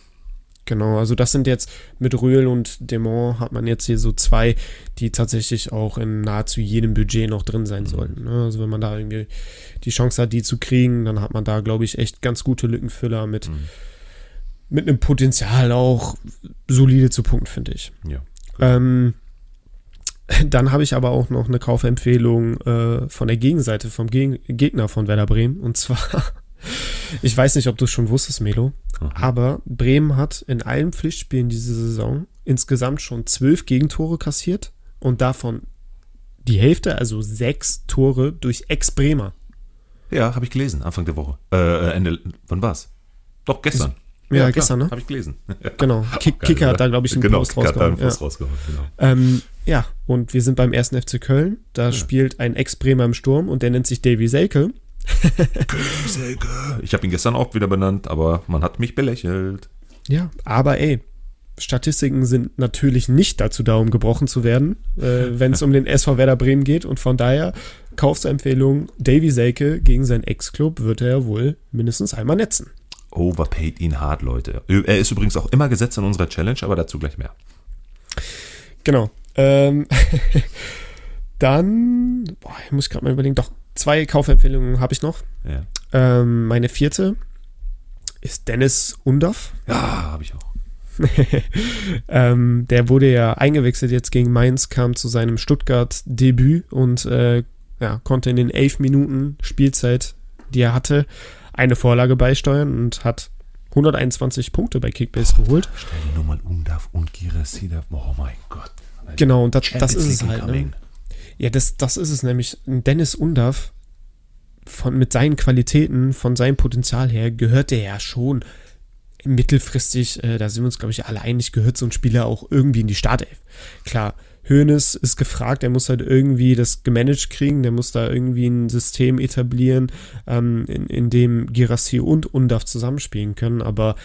Genau, also das sind jetzt mit Röhl und Demont hat man jetzt hier so zwei, die tatsächlich auch in nahezu jedem Budget noch drin sein mhm. sollten. Ne? Also wenn man da irgendwie die Chance hat, die zu kriegen, dann hat man da, glaube ich, echt ganz gute Lückenfüller mit, mhm. mit einem Potenzial auch solide zu punkten, finde ich.
Ja.
Ähm, dann habe ich aber auch noch eine Kaufempfehlung äh, von der Gegenseite, vom Geg Gegner von Werder Bremen. Und zwar, ich weiß nicht, ob du es schon wusstest, Melo, mhm. aber Bremen hat in allen Pflichtspielen diese Saison insgesamt schon zwölf Gegentore kassiert und davon die Hälfte, also sechs Tore durch Ex-Bremer.
Ja, habe ich gelesen, Anfang der Woche. Äh, Ende, wann war's? Doch, gestern.
Ja, ja gestern, ne?
Habe ich gelesen.
Genau. Kick, Kicker hat da, glaube ich, einen
genau, Post rausgehauen. Einen Post
ja. rausgehauen genau. Ähm, ja, und wir sind beim ersten FC Köln. Da ja. spielt ein Ex-Bremer im Sturm und der nennt sich Davy Selke.
Selke. Ich habe ihn gestern auch wieder benannt, aber man hat mich belächelt.
Ja, aber ey, Statistiken sind natürlich nicht dazu da, um gebrochen zu werden, äh, wenn es um den SV Werder Bremen geht. Und von daher, Kaufsempfehlung, Davy Selke gegen seinen Ex-Club wird er wohl mindestens einmal netzen.
Overpaid ihn hart, Leute. Er ist übrigens auch immer gesetzt in unserer Challenge, aber dazu gleich mehr.
Genau. Ähm, dann, boah, ich muss gerade mal überlegen, doch, zwei Kaufempfehlungen habe ich noch.
Ja.
Ähm, meine vierte ist Dennis Undaff.
Ja, habe ich auch.
ähm, der wurde ja eingewechselt jetzt gegen Mainz, kam zu seinem Stuttgart-Debüt und äh, ja, konnte in den elf Minuten Spielzeit, die er hatte, eine Vorlage beisteuern und hat 121 Punkte bei Kickbase Boah, geholt.
Stell dir nur mal Undav und Girasida. Oh mein Gott.
Genau, und das, das ist es halt. Ne? Ja, das, das ist es nämlich. Dennis Undav, von, mit seinen Qualitäten, von seinem Potenzial her, gehört der ja schon mittelfristig, äh, da sind wir uns, glaube ich, alle einig, gehört so ein Spieler auch irgendwie in die Startelf. Klar, Hoeneß ist gefragt, der muss halt irgendwie das gemanagt kriegen, der muss da irgendwie ein System etablieren, ähm, in, in dem Girassi und Undaf zusammenspielen können, aber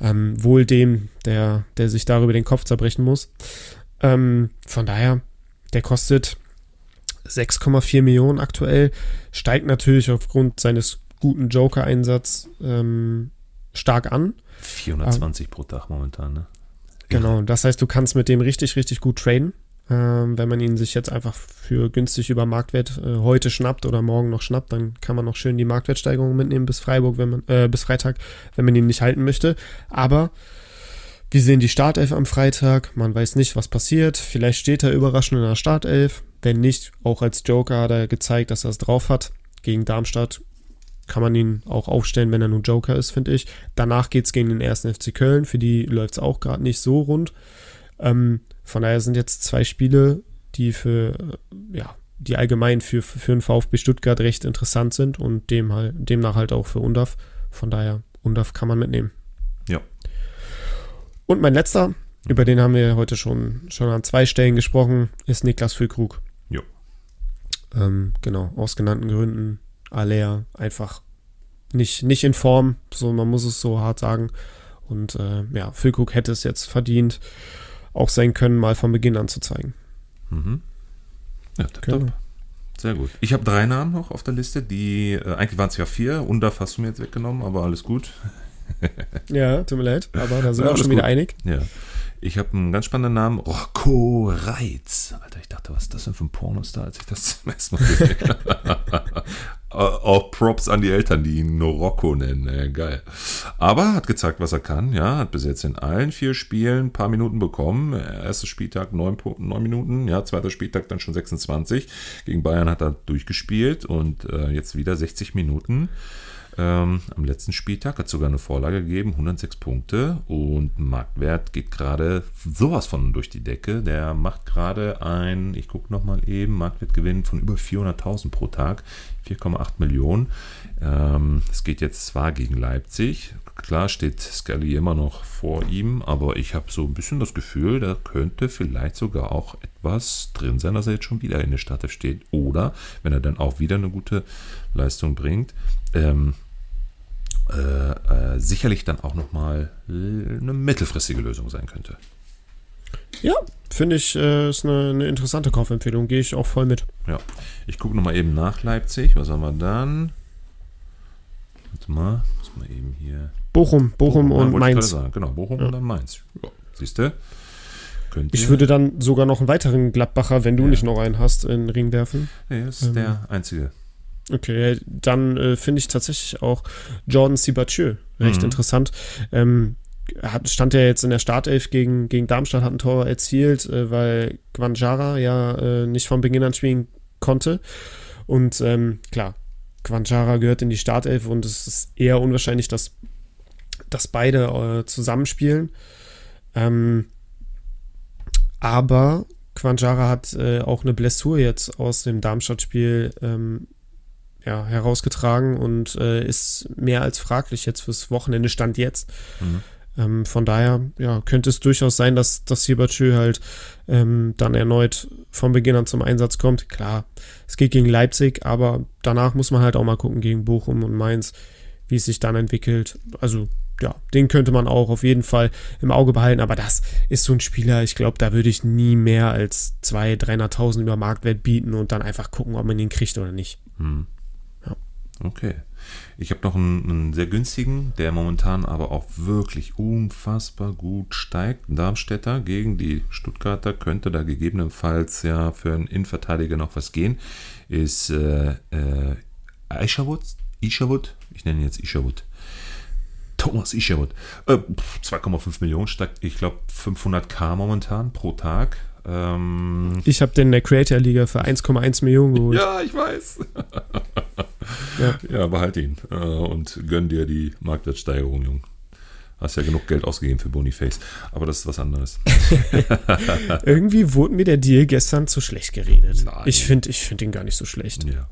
ähm, wohl dem, der, der sich darüber den Kopf zerbrechen muss. Ähm, von daher, der kostet 6,4 Millionen aktuell, steigt natürlich aufgrund seines guten Joker-Einsatz ähm, stark an.
420 pro Tag momentan, ne?
Genau, das heißt, du kannst mit dem richtig, richtig gut traden. Ähm, wenn man ihn sich jetzt einfach für günstig über Marktwert äh, heute schnappt oder morgen noch schnappt, dann kann man noch schön die Marktwertsteigerung mitnehmen bis Freiburg, wenn man, äh, bis Freitag, wenn man ihn nicht halten möchte. Aber wir sehen die Startelf am Freitag. Man weiß nicht, was passiert. Vielleicht steht er überraschend in der Startelf. Wenn nicht, auch als Joker hat er gezeigt, dass er es drauf hat. Gegen Darmstadt kann man ihn auch aufstellen, wenn er nur Joker ist, finde ich. Danach geht es gegen den ersten FC Köln. Für die läuft es auch gerade nicht so rund. Ähm, von daher sind jetzt zwei Spiele, die für, äh, ja, die allgemein für, für den VfB Stuttgart recht interessant sind und dem halt, demnach halt auch für UNDAF. Von daher, UNDAF kann man mitnehmen.
Ja.
Und mein letzter, über den haben wir heute schon, schon an zwei Stellen gesprochen, ist Niklas Füllkrug.
Ja.
Ähm, genau, aus genannten Gründen. Alea einfach nicht, nicht in Form, so man muss es so hart sagen. Und äh, ja, Füllkrug hätte es jetzt verdient auch sein Können mal von Beginn an zu zeigen.
Mhm. Ja, top, genau. top. Sehr gut. Ich habe drei Namen noch auf der Liste, die, äh, eigentlich waren es ja vier, Undaf hast du mir jetzt weggenommen, aber alles gut.
ja, tut mir leid, aber da sind ja, wir auch schon wieder einig.
Ja. Ich habe einen ganz spannenden Namen, Rocco Reitz. Alter, ich dachte, was ist das denn für ein Pornostar, als ich das zum ersten Mal gesehen habe. Auch Props an die Eltern, die ihn nur Rocco nennen. Äh, geil. Aber hat gezeigt, was er kann. Ja, hat bis jetzt in allen vier Spielen ein paar Minuten bekommen. Erster Spieltag neun, neun Minuten. Ja, zweiter Spieltag dann schon 26. Gegen Bayern hat er durchgespielt und äh, jetzt wieder 60 Minuten. Ähm, am letzten Spieltag hat sogar eine Vorlage gegeben, 106 Punkte und Marktwert geht gerade sowas von durch die Decke. Der macht gerade ein, ich gucke nochmal eben, Marktwertgewinn von über 400.000 pro Tag, 4,8 Millionen. Ähm, es geht jetzt zwar gegen Leipzig, klar steht Scully immer noch vor ihm, aber ich habe so ein bisschen das Gefühl, da könnte vielleicht sogar auch etwas drin sein, dass er jetzt schon wieder in der Startelf steht. Oder wenn er dann auch wieder eine gute Leistung bringt, ähm, äh, äh, sicherlich dann auch nochmal eine mittelfristige Lösung sein könnte.
Ja, finde ich, äh, ist eine, eine, interessante Kaufempfehlung. Gehe ich auch voll mit.
Ja, ich gucke nochmal eben nach Leipzig. Was haben wir dann? Warte mal, muss mal eben hier.
Bochum, Bochum, Bochum und Mainz.
Genau, Bochum ja. und dann Mainz. Ja, siehst du?
Ich würde dann sogar noch einen weiteren Gladbacher, wenn du ja. nicht noch einen hast, in den Ring werfen.
Nee, das ist ähm, der einzige.
Okay, dann äh, finde ich tatsächlich auch Jordan Sibacheux recht mhm. interessant. Ähm, hat, stand ja jetzt in der Startelf gegen, gegen Darmstadt, hat ein Tor erzielt, äh, weil Guanjara ja äh, nicht von Beginn an spielen konnte. Und ähm, klar, Guanjara gehört in die Startelf und es ist eher unwahrscheinlich, dass, dass beide äh, zusammenspielen. Ähm, aber Quanjara hat äh, auch eine Blessur jetzt aus dem Darmstadt-Spiel ähm, ja, herausgetragen und äh, ist mehr als fraglich jetzt fürs Wochenende Stand jetzt. Mhm. Ähm, von daher ja, könnte es durchaus sein, dass, dass Sibachö halt ähm, dann erneut von Beginn an zum Einsatz kommt. Klar, es geht gegen Leipzig, aber danach muss man halt auch mal gucken gegen Bochum und Mainz, wie es sich dann entwickelt. Also ja, den könnte man auch auf jeden Fall im Auge behalten, aber das ist so ein Spieler, ich glaube, da würde ich nie mehr als 200.000, 300.000 über Marktwert bieten und dann einfach gucken, ob man ihn kriegt oder nicht. Hm.
Okay. Ich habe noch einen, einen, sehr günstigen, der momentan aber auch wirklich unfassbar gut steigt. Darmstädter gegen die Stuttgarter könnte da gegebenenfalls ja für einen Innenverteidiger noch was gehen. Ist äh, äh, Isherwood, Isherwood, ich nenne ihn jetzt Isherwood. Thomas Isherwood. Äh, 2,5 Millionen steigt, ich glaube 500k momentan pro Tag. Ähm,
ich habe den in der Creator Liga für 1,1 Millionen geholt.
Ja, ich weiß. ja. ja, behalt ihn äh, und gönn dir die Marktwertsteigerung, Jung. Hast ja genug Geld ausgegeben für Boniface. Aber das ist was anderes.
Irgendwie wurde mir der Deal gestern zu schlecht geredet. Nein. Ich finde ich find ihn gar nicht so schlecht.
Ja.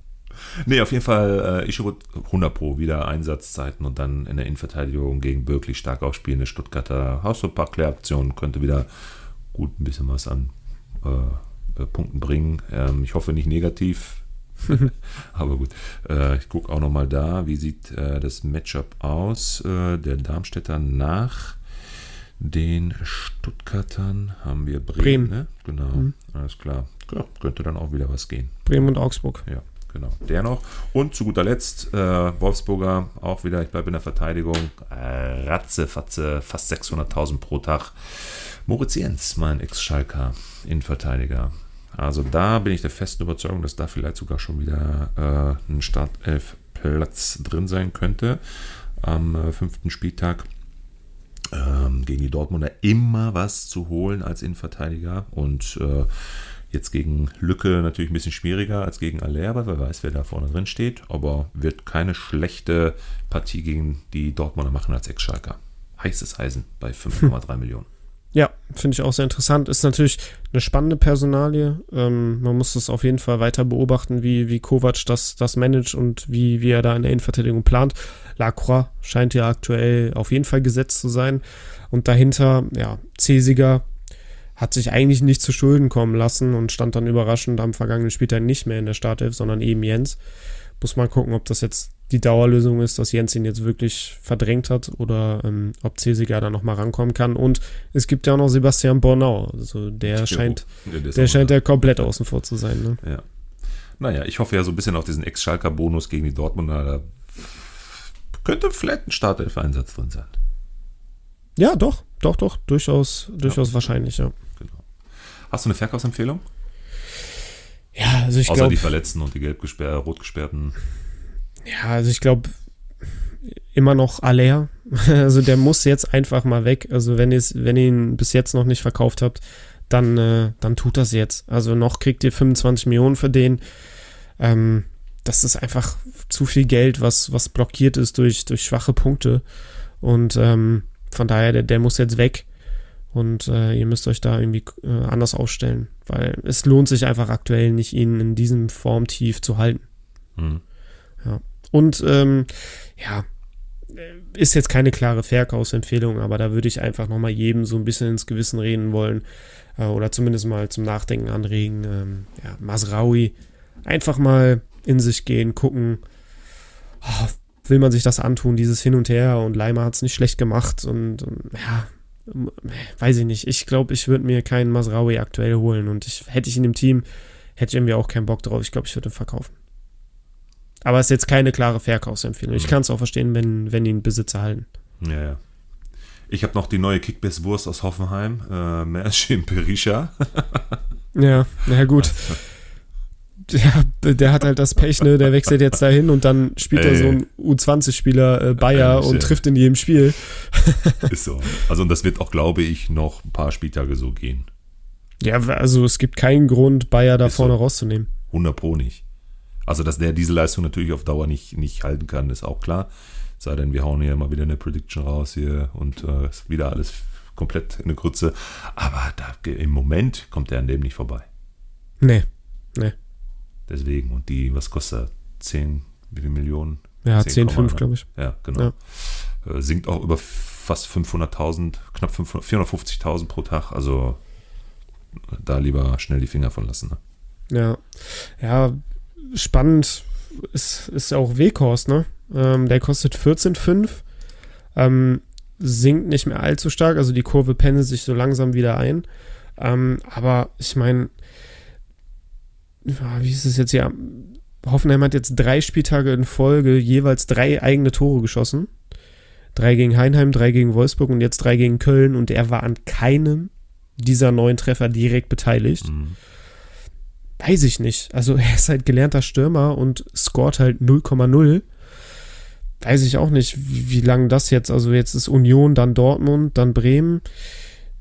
Nee, auf jeden Fall, äh, Isherwood 100 Pro wieder Einsatzzeiten und dann in der Innenverteidigung gegen wirklich stark aufspielende Stuttgarter Haus- und Parkleraktion könnte wieder gut ein bisschen was an äh, äh, Punkten bringen. Ähm, ich hoffe nicht negativ, aber gut. Äh, ich gucke auch nochmal da, wie sieht äh, das Matchup aus. Äh, der Darmstädter nach den Stuttgartern haben wir Bremen. Bremen. Ne? Genau, mhm. alles klar. Ja, könnte dann auch wieder was gehen.
Bremen und Augsburg.
Ja, genau. Der noch. Und zu guter Letzt, äh, Wolfsburger, auch wieder, ich bleibe in der Verteidigung. Ratze, Fatze, fast 600.000 pro Tag. Moritz Jens, mein Ex-Schalker, Innenverteidiger. Also da bin ich der festen Überzeugung, dass da vielleicht sogar schon wieder äh, ein Startelf-Platz drin sein könnte am äh, fünften Spieltag. Ähm, gegen die Dortmunder immer was zu holen als Innenverteidiger und äh, jetzt gegen Lücke natürlich ein bisschen schwieriger als gegen Aller, aber wer weiß, wer da vorne drin steht, aber wird keine schlechte Partie gegen die Dortmunder machen als Ex-Schalker. Heißes Eisen bei 5,3 Millionen.
Ja, finde ich auch sehr interessant. Ist natürlich eine spannende Personalie. Ähm, man muss es auf jeden Fall weiter beobachten, wie, wie Kovac das, das managt und wie, wie er da in der Innenverteidigung plant. Lacroix scheint ja aktuell auf jeden Fall gesetzt zu sein. Und dahinter, ja, Cesiger hat sich eigentlich nicht zu Schulden kommen lassen und stand dann überraschend am vergangenen Spieltag nicht mehr in der Startelf, sondern eben Jens. Muss mal gucken, ob das jetzt die Dauerlösung ist, dass Jens ihn jetzt wirklich verdrängt hat oder ähm, ob Cesiger da nochmal rankommen kann. Und es gibt ja auch noch Sebastian Bornau. Also der jo, scheint, der, der scheint ja komplett außen vor zu sein. Ne?
Ja. Naja, ich hoffe ja so ein bisschen auf diesen Ex-Schalker-Bonus gegen die Dortmunder. Da könnte vielleicht ein Startelf-Einsatz drin sein.
Ja, doch, doch, doch, durchaus, durchaus ja. wahrscheinlich, ja. Genau.
Hast du eine Verkaufsempfehlung?
Ja, also ich
glaube.
Außer
die Verletzten und die gelb gesperr rot gesperrten.
Ja, also ich glaube immer noch Aller. Also der muss jetzt einfach mal weg. Also wenn, wenn ihr ihn bis jetzt noch nicht verkauft habt, dann, äh, dann tut das jetzt. Also noch kriegt ihr 25 Millionen für den. Ähm, das ist einfach zu viel Geld, was, was blockiert ist durch, durch schwache Punkte. Und ähm, von daher, der, der muss jetzt weg. Und äh, ihr müsst euch da irgendwie äh, anders aufstellen, weil es lohnt sich einfach aktuell nicht, ihn in diesem Formtief zu halten. Mhm. Ja. Und ähm, ja, ist jetzt keine klare Verkaufsempfehlung, aber da würde ich einfach nochmal jedem so ein bisschen ins Gewissen reden wollen äh, oder zumindest mal zum Nachdenken anregen. Ähm, ja, Masraui, einfach mal in sich gehen, gucken, oh, will man sich das antun, dieses Hin und Her und Leimer hat es nicht schlecht gemacht und, und ja, weiß ich nicht. Ich glaube, ich würde mir keinen Masraui aktuell holen und ich, hätte ich ihn im Team, hätte ich irgendwie auch keinen Bock drauf. Ich glaube, ich würde ihn verkaufen. Aber es ist jetzt keine klare Verkaufsempfehlung. Ich mhm. kann es auch verstehen, wenn, wenn ihn Besitzer halten.
Ja, ja. Ich habe noch die neue Kickbass-Wurst aus Hoffenheim, äh, Merschin Perisha.
ja, na gut. Der, der hat halt das Pech, ne? Der wechselt jetzt dahin und dann spielt er so ein U20-Spieler äh, Bayer Ey, und trifft in jedem Spiel.
Ist so. Also, und das wird auch, glaube ich, noch ein paar Spieltage so gehen.
Ja, also es gibt keinen Grund, Bayer da Ist vorne so. rauszunehmen.
100 Pro nicht. Also, dass der diese Leistung natürlich auf Dauer nicht, nicht halten kann, ist auch klar. Sei denn, wir hauen hier mal wieder eine Prediction raus hier und äh, ist wieder alles komplett in eine Grütze. Aber da, im Moment kommt der an dem nicht vorbei.
Nee, nee.
Deswegen, und die, was kostet er? 10, wie viele Millionen?
Ja, 10, 5, glaube ich.
Ja, genau. Ja. Äh, sinkt auch über fast 500.000, knapp 450.000 pro Tag. Also da lieber schnell die Finger von lassen.
Ne? Ja, ja, spannend ist, ist auch Weghorst, ne? Ähm, der kostet 14,5. Ähm, sinkt nicht mehr allzu stark, also die Kurve pendelt sich so langsam wieder ein. Ähm, aber ich meine, wie ist es jetzt hier? Hoffenheim hat jetzt drei Spieltage in Folge jeweils drei eigene Tore geschossen. Drei gegen Heinheim, drei gegen Wolfsburg und jetzt drei gegen Köln und er war an keinem dieser neun Treffer direkt beteiligt. Mhm weiß ich nicht. Also er ist halt gelernter Stürmer und scoret halt 0,0. Weiß ich auch nicht, wie, wie lange das jetzt, also jetzt ist Union, dann Dortmund, dann Bremen.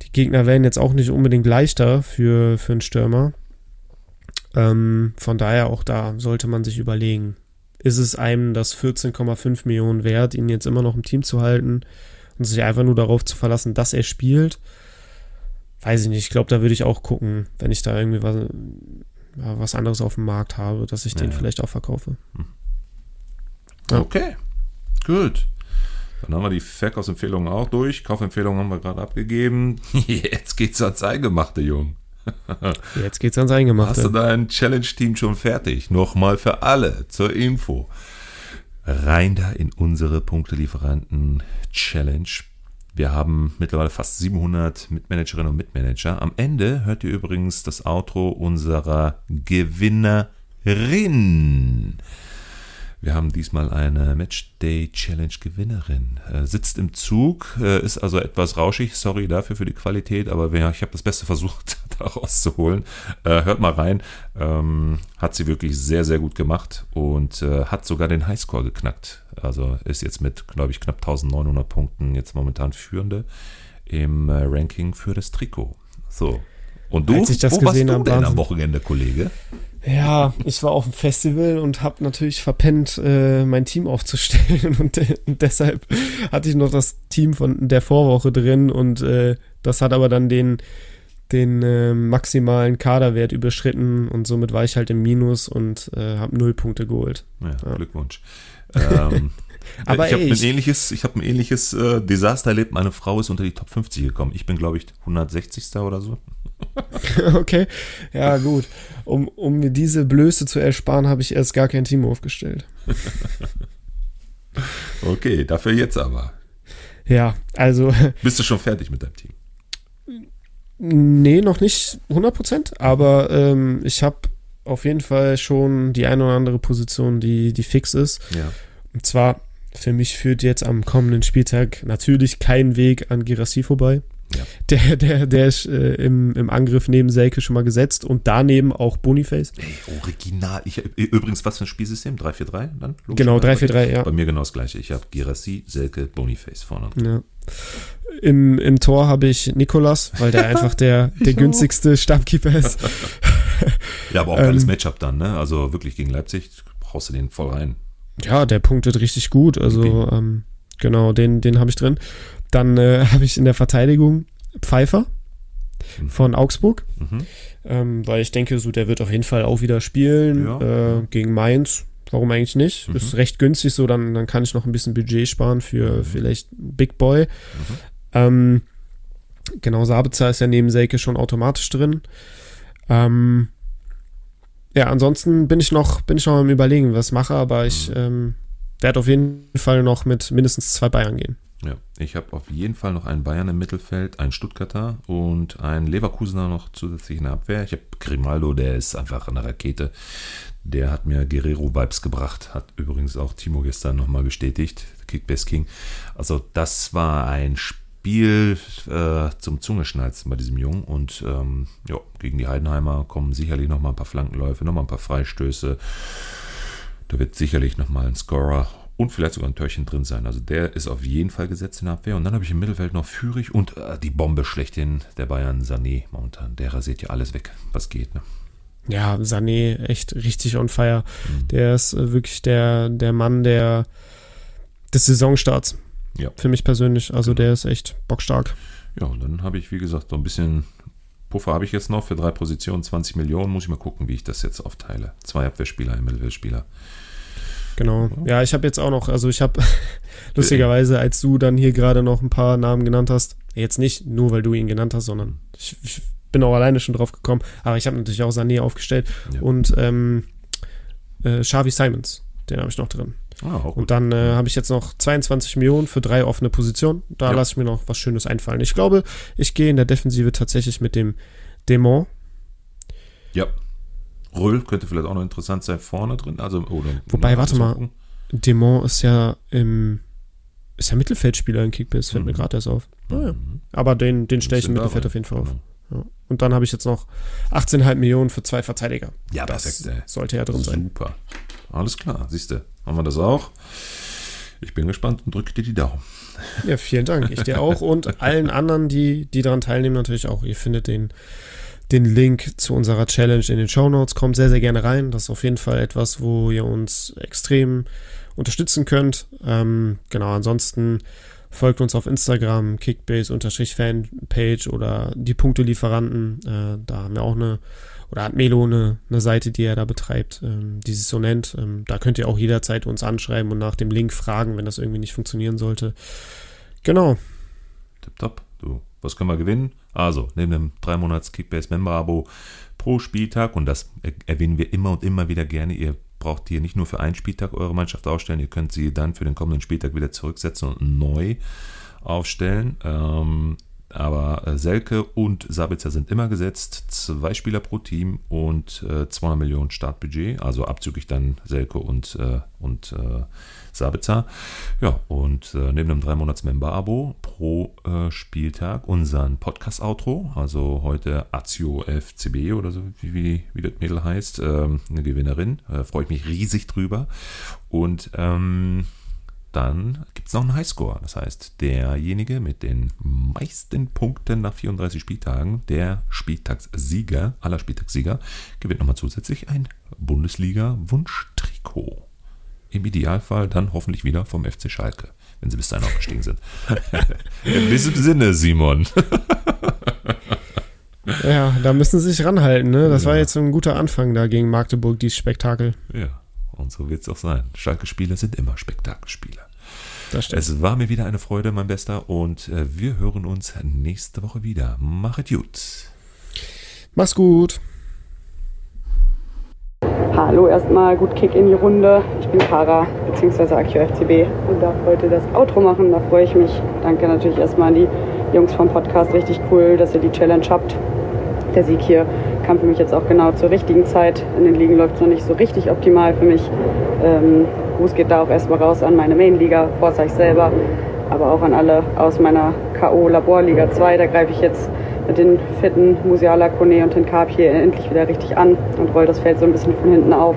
Die Gegner werden jetzt auch nicht unbedingt leichter für, für einen Stürmer. Ähm, von daher auch da sollte man sich überlegen, ist es einem das 14,5 Millionen wert, ihn jetzt immer noch im Team zu halten und sich einfach nur darauf zu verlassen, dass er spielt? Weiß ich nicht. Ich glaube, da würde ich auch gucken, wenn ich da irgendwie was, was anderes auf dem Markt habe, dass ich ja, den ja. vielleicht auch verkaufe. Hm.
Ja. Okay, gut. Dann haben wir die Verkaufsempfehlungen auch durch. Kaufempfehlungen haben wir gerade abgegeben. Jetzt geht's ans Eingemachte, Jung.
Jetzt geht's ans Eingemachte.
Hast du dein Challenge-Team schon fertig? Nochmal für alle zur Info. Rein da in unsere Punktelieferanten-Challenge wir haben mittlerweile fast 700 Mitmanagerinnen und Mitmanager. Am Ende hört ihr übrigens das Outro unserer Gewinnerin. Wir haben diesmal eine Matchday Challenge Gewinnerin. Äh, sitzt im Zug, äh, ist also etwas rauschig. Sorry dafür für die Qualität, aber ich habe das Beste versucht, rauszuholen. Äh, hört mal rein. Ähm, hat sie wirklich sehr, sehr gut gemacht und äh, hat sogar den Highscore geknackt. Also ist jetzt mit, glaube ich, knapp 1900 Punkten jetzt momentan führende im äh, Ranking für das Trikot. So. Und du,
Als ich das wo gesehen
warst du denn am Wochenende, Kollege?
Ja, ich war auf dem Festival und habe natürlich verpennt, äh, mein Team aufzustellen und, äh, und, deshalb hatte ich noch das Team von der Vorwoche drin und äh, das hat aber dann den, den äh, maximalen Kaderwert überschritten und somit war ich halt im Minus und äh, habe null Punkte geholt.
Ja, ja. Glückwunsch. ähm, aber ich habe ein ähnliches, ich hab ein ähnliches äh, Desaster erlebt. Meine Frau ist unter die Top 50 gekommen. Ich bin, glaube ich, 160. oder so.
okay, ja gut. Um, um mir diese Blöße zu ersparen, habe ich erst gar kein Team aufgestellt.
okay, dafür jetzt aber.
Ja, also.
Bist du schon fertig mit deinem Team?
Nee, noch nicht 100%, aber ähm, ich habe auf jeden Fall schon die eine oder andere Position, die, die fix ist.
Ja.
Und zwar für mich führt jetzt am kommenden Spieltag natürlich kein Weg an Girassi vorbei.
Ja.
Der, der, der ist äh, im, im Angriff neben Selke schon mal gesetzt und daneben auch Boniface.
Ey, original. Ich, übrigens, was für ein Spielsystem? 3-4-3 dann?
Genau, 3-4-3, ja.
Bei mir genau das gleiche. Ich habe Girassi, Selke, Boniface vorne.
Ja. Im, Im Tor habe ich Nikolas, weil der einfach der, der günstigste Stammkeeper ist.
ja, aber auch geiles ähm, Matchup dann, ne? Also wirklich gegen Leipzig brauchst du den voll rein.
Ja, der punktet richtig gut. Also, ähm, genau, den, den habe ich drin. Dann äh, habe ich in der Verteidigung Pfeiffer mhm. von Augsburg. Mhm. Ähm, weil ich denke, so der wird auf jeden Fall auch wieder spielen ja. äh, gegen Mainz. Warum eigentlich nicht? Mhm. Ist recht günstig, so dann, dann kann ich noch ein bisschen Budget sparen für mhm. vielleicht Big Boy. Mhm. Ähm, genau, Sabitzer ist ja neben Selke schon automatisch drin. Ähm, ja, ansonsten bin ich noch, bin ich noch am überlegen, was mache, aber ich mhm. ähm, werde auf jeden Fall noch mit mindestens zwei Bayern gehen.
Ja, ich habe auf jeden Fall noch einen Bayern im Mittelfeld, einen Stuttgarter und einen Leverkusener noch zusätzlich in der Abwehr. Ich habe Grimaldo, der ist einfach eine Rakete. Der hat mir Guerrero-Vibes gebracht, hat übrigens auch Timo gestern nochmal bestätigt, Kickbase King. Also das war ein Spiel äh, zum Zungeschnalzen bei diesem Jungen und ähm, ja, gegen die Heidenheimer kommen sicherlich nochmal ein paar Flankenläufe, nochmal ein paar Freistöße. Da wird sicherlich nochmal ein Scorer und vielleicht sogar ein Törchen drin sein. Also der ist auf jeden Fall gesetzt in der Abwehr. Und dann habe ich im Mittelfeld noch Führig und äh, die Bombe schlechthin der Bayern, Sané momentan. Der rasiert ja alles weg, was geht. Ne?
Ja, Sané echt richtig on fire. Mhm. Der ist äh, wirklich der, der Mann der, des Saisonstarts. Ja. Für mich persönlich. Also genau. der ist echt bockstark.
Ja, und dann habe ich, wie gesagt, so ein bisschen Puffer habe ich jetzt noch für drei Positionen, 20 Millionen. Muss ich mal gucken, wie ich das jetzt aufteile. Zwei Abwehrspieler, ein Mittelfeldspieler.
Genau. Ja, ich habe jetzt auch noch, also ich habe lustigerweise, als du dann hier gerade noch ein paar Namen genannt hast, jetzt nicht nur, weil du ihn genannt hast, sondern ich, ich bin auch alleine schon drauf gekommen, aber ich habe natürlich auch Sané aufgestellt ja. und ähm, äh, Xavi Simons, den habe ich noch drin. Ah, und dann äh, habe ich jetzt noch 22 Millionen für drei offene Positionen. Da ja. lasse ich mir noch was Schönes einfallen. Ich glaube, ich gehe in der Defensive tatsächlich mit dem Dämon.
Ja. Röhl könnte vielleicht auch noch interessant sein vorne drin. Also, oder,
Wobei, warte mal, Demont ist ja im ist ja Mittelfeldspieler in Kickbase, fällt mhm. mir gerade erst auf. Naja. Mhm. Aber den, den stelle ich im Mittelfeld auf jeden Fall genau. Ja. Und dann habe ich jetzt noch 18,5 Millionen für zwei Verteidiger.
Ja, das perfekt, ey.
sollte ja drin sein.
Super. Alles klar, siehst du. Haben wir das auch. Ich bin gespannt und drücke dir die Daumen.
Ja, vielen Dank. Ich dir auch und allen anderen, die, die daran teilnehmen, natürlich auch. Ihr findet den den Link zu unserer Challenge in den Show Notes. Kommt sehr, sehr gerne rein. Das ist auf jeden Fall etwas, wo ihr uns extrem unterstützen könnt. Ähm, genau, ansonsten folgt uns auf Instagram, Kickbase-Fanpage oder die Punktelieferanten. Äh, da haben wir auch eine, oder hat Melo eine, eine Seite, die er da betreibt, ähm, die sich so nennt. Ähm, da könnt ihr auch jederzeit uns anschreiben und nach dem Link fragen, wenn das irgendwie nicht funktionieren sollte. Genau.
Tipptopp. Du, was können wir gewinnen? Also, neben dem 3 Monats Kickbase Member Abo pro Spieltag, und das erwähnen wir immer und immer wieder gerne, ihr braucht hier nicht nur für einen Spieltag eure Mannschaft aufstellen, ihr könnt sie dann für den kommenden Spieltag wieder zurücksetzen und neu aufstellen. Ähm, aber äh, Selke und Sabitzer sind immer gesetzt. Zwei Spieler pro Team und äh, 200 Millionen Startbudget. Also abzüglich dann Selke und, äh, und äh, Sabitzer. Ja, und äh, neben einem 3-Monats-Member-Abo pro äh, Spieltag unseren Podcast-Outro. Also heute Azio FCB oder so, wie, wie, wie das Mädel heißt. Ähm, eine Gewinnerin. Freue ich mich riesig drüber. Und ähm, dann gibt es noch einen Highscore. Das heißt, derjenige mit den meisten Punkten nach 34 Spieltagen, der Spieltagssieger, aller Spieltagssieger, gewinnt nochmal zusätzlich ein Bundesliga-Wunschtrikot. Im Idealfall dann hoffentlich wieder vom FC Schalke, wenn sie bis dahin aufgestiegen sind. In diesem Sinne, Simon.
ja, da müssen sie sich ranhalten. Ne? Das ja. war jetzt ein guter Anfang da gegen Magdeburg, dieses Spektakel.
Ja. Und so wird es auch sein. Schalke-Spieler sind immer Spektakelspieler. Es war mir wieder eine Freude, mein Bester, und äh, wir hören uns nächste Woche wieder. Machet gut.
Mach's gut.
Hallo, erstmal gut Kick in die Runde. Ich bin Kara bzw. AQFCB und darf heute das Outro machen. Da freue ich mich. Danke natürlich erstmal an die Jungs vom Podcast. Richtig cool, dass ihr die Challenge habt. Der Sieg hier kam für mich jetzt auch genau zur richtigen Zeit. In den Ligen läuft es noch nicht so richtig optimal für mich. Ähm, Gruß geht da auch erstmal raus an meine Mainliga, Forsyth selber, aber auch an alle aus meiner K.O. Laborliga 2. Da greife ich jetzt den fitten Musiala, Kone und hier endlich wieder richtig an und roll das Feld so ein bisschen von hinten auf.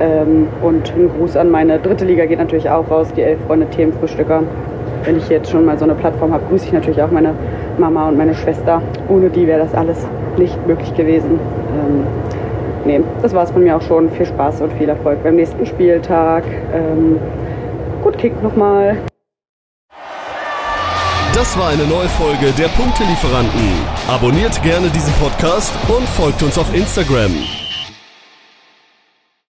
Ähm, und ein Gruß an meine dritte Liga geht natürlich auch raus, die elf Freunde Themenfrühstücker. Wenn ich jetzt schon mal so eine Plattform habe, grüße ich natürlich auch meine Mama und meine Schwester. Ohne die wäre das alles nicht möglich gewesen. Ähm, nee, das war es von mir auch schon. Viel Spaß und viel Erfolg beim nächsten Spieltag. Ähm, gut Kick nochmal.
Das war eine neue Folge der Punktelieferanten. Abonniert gerne diesen Podcast und folgt uns auf Instagram.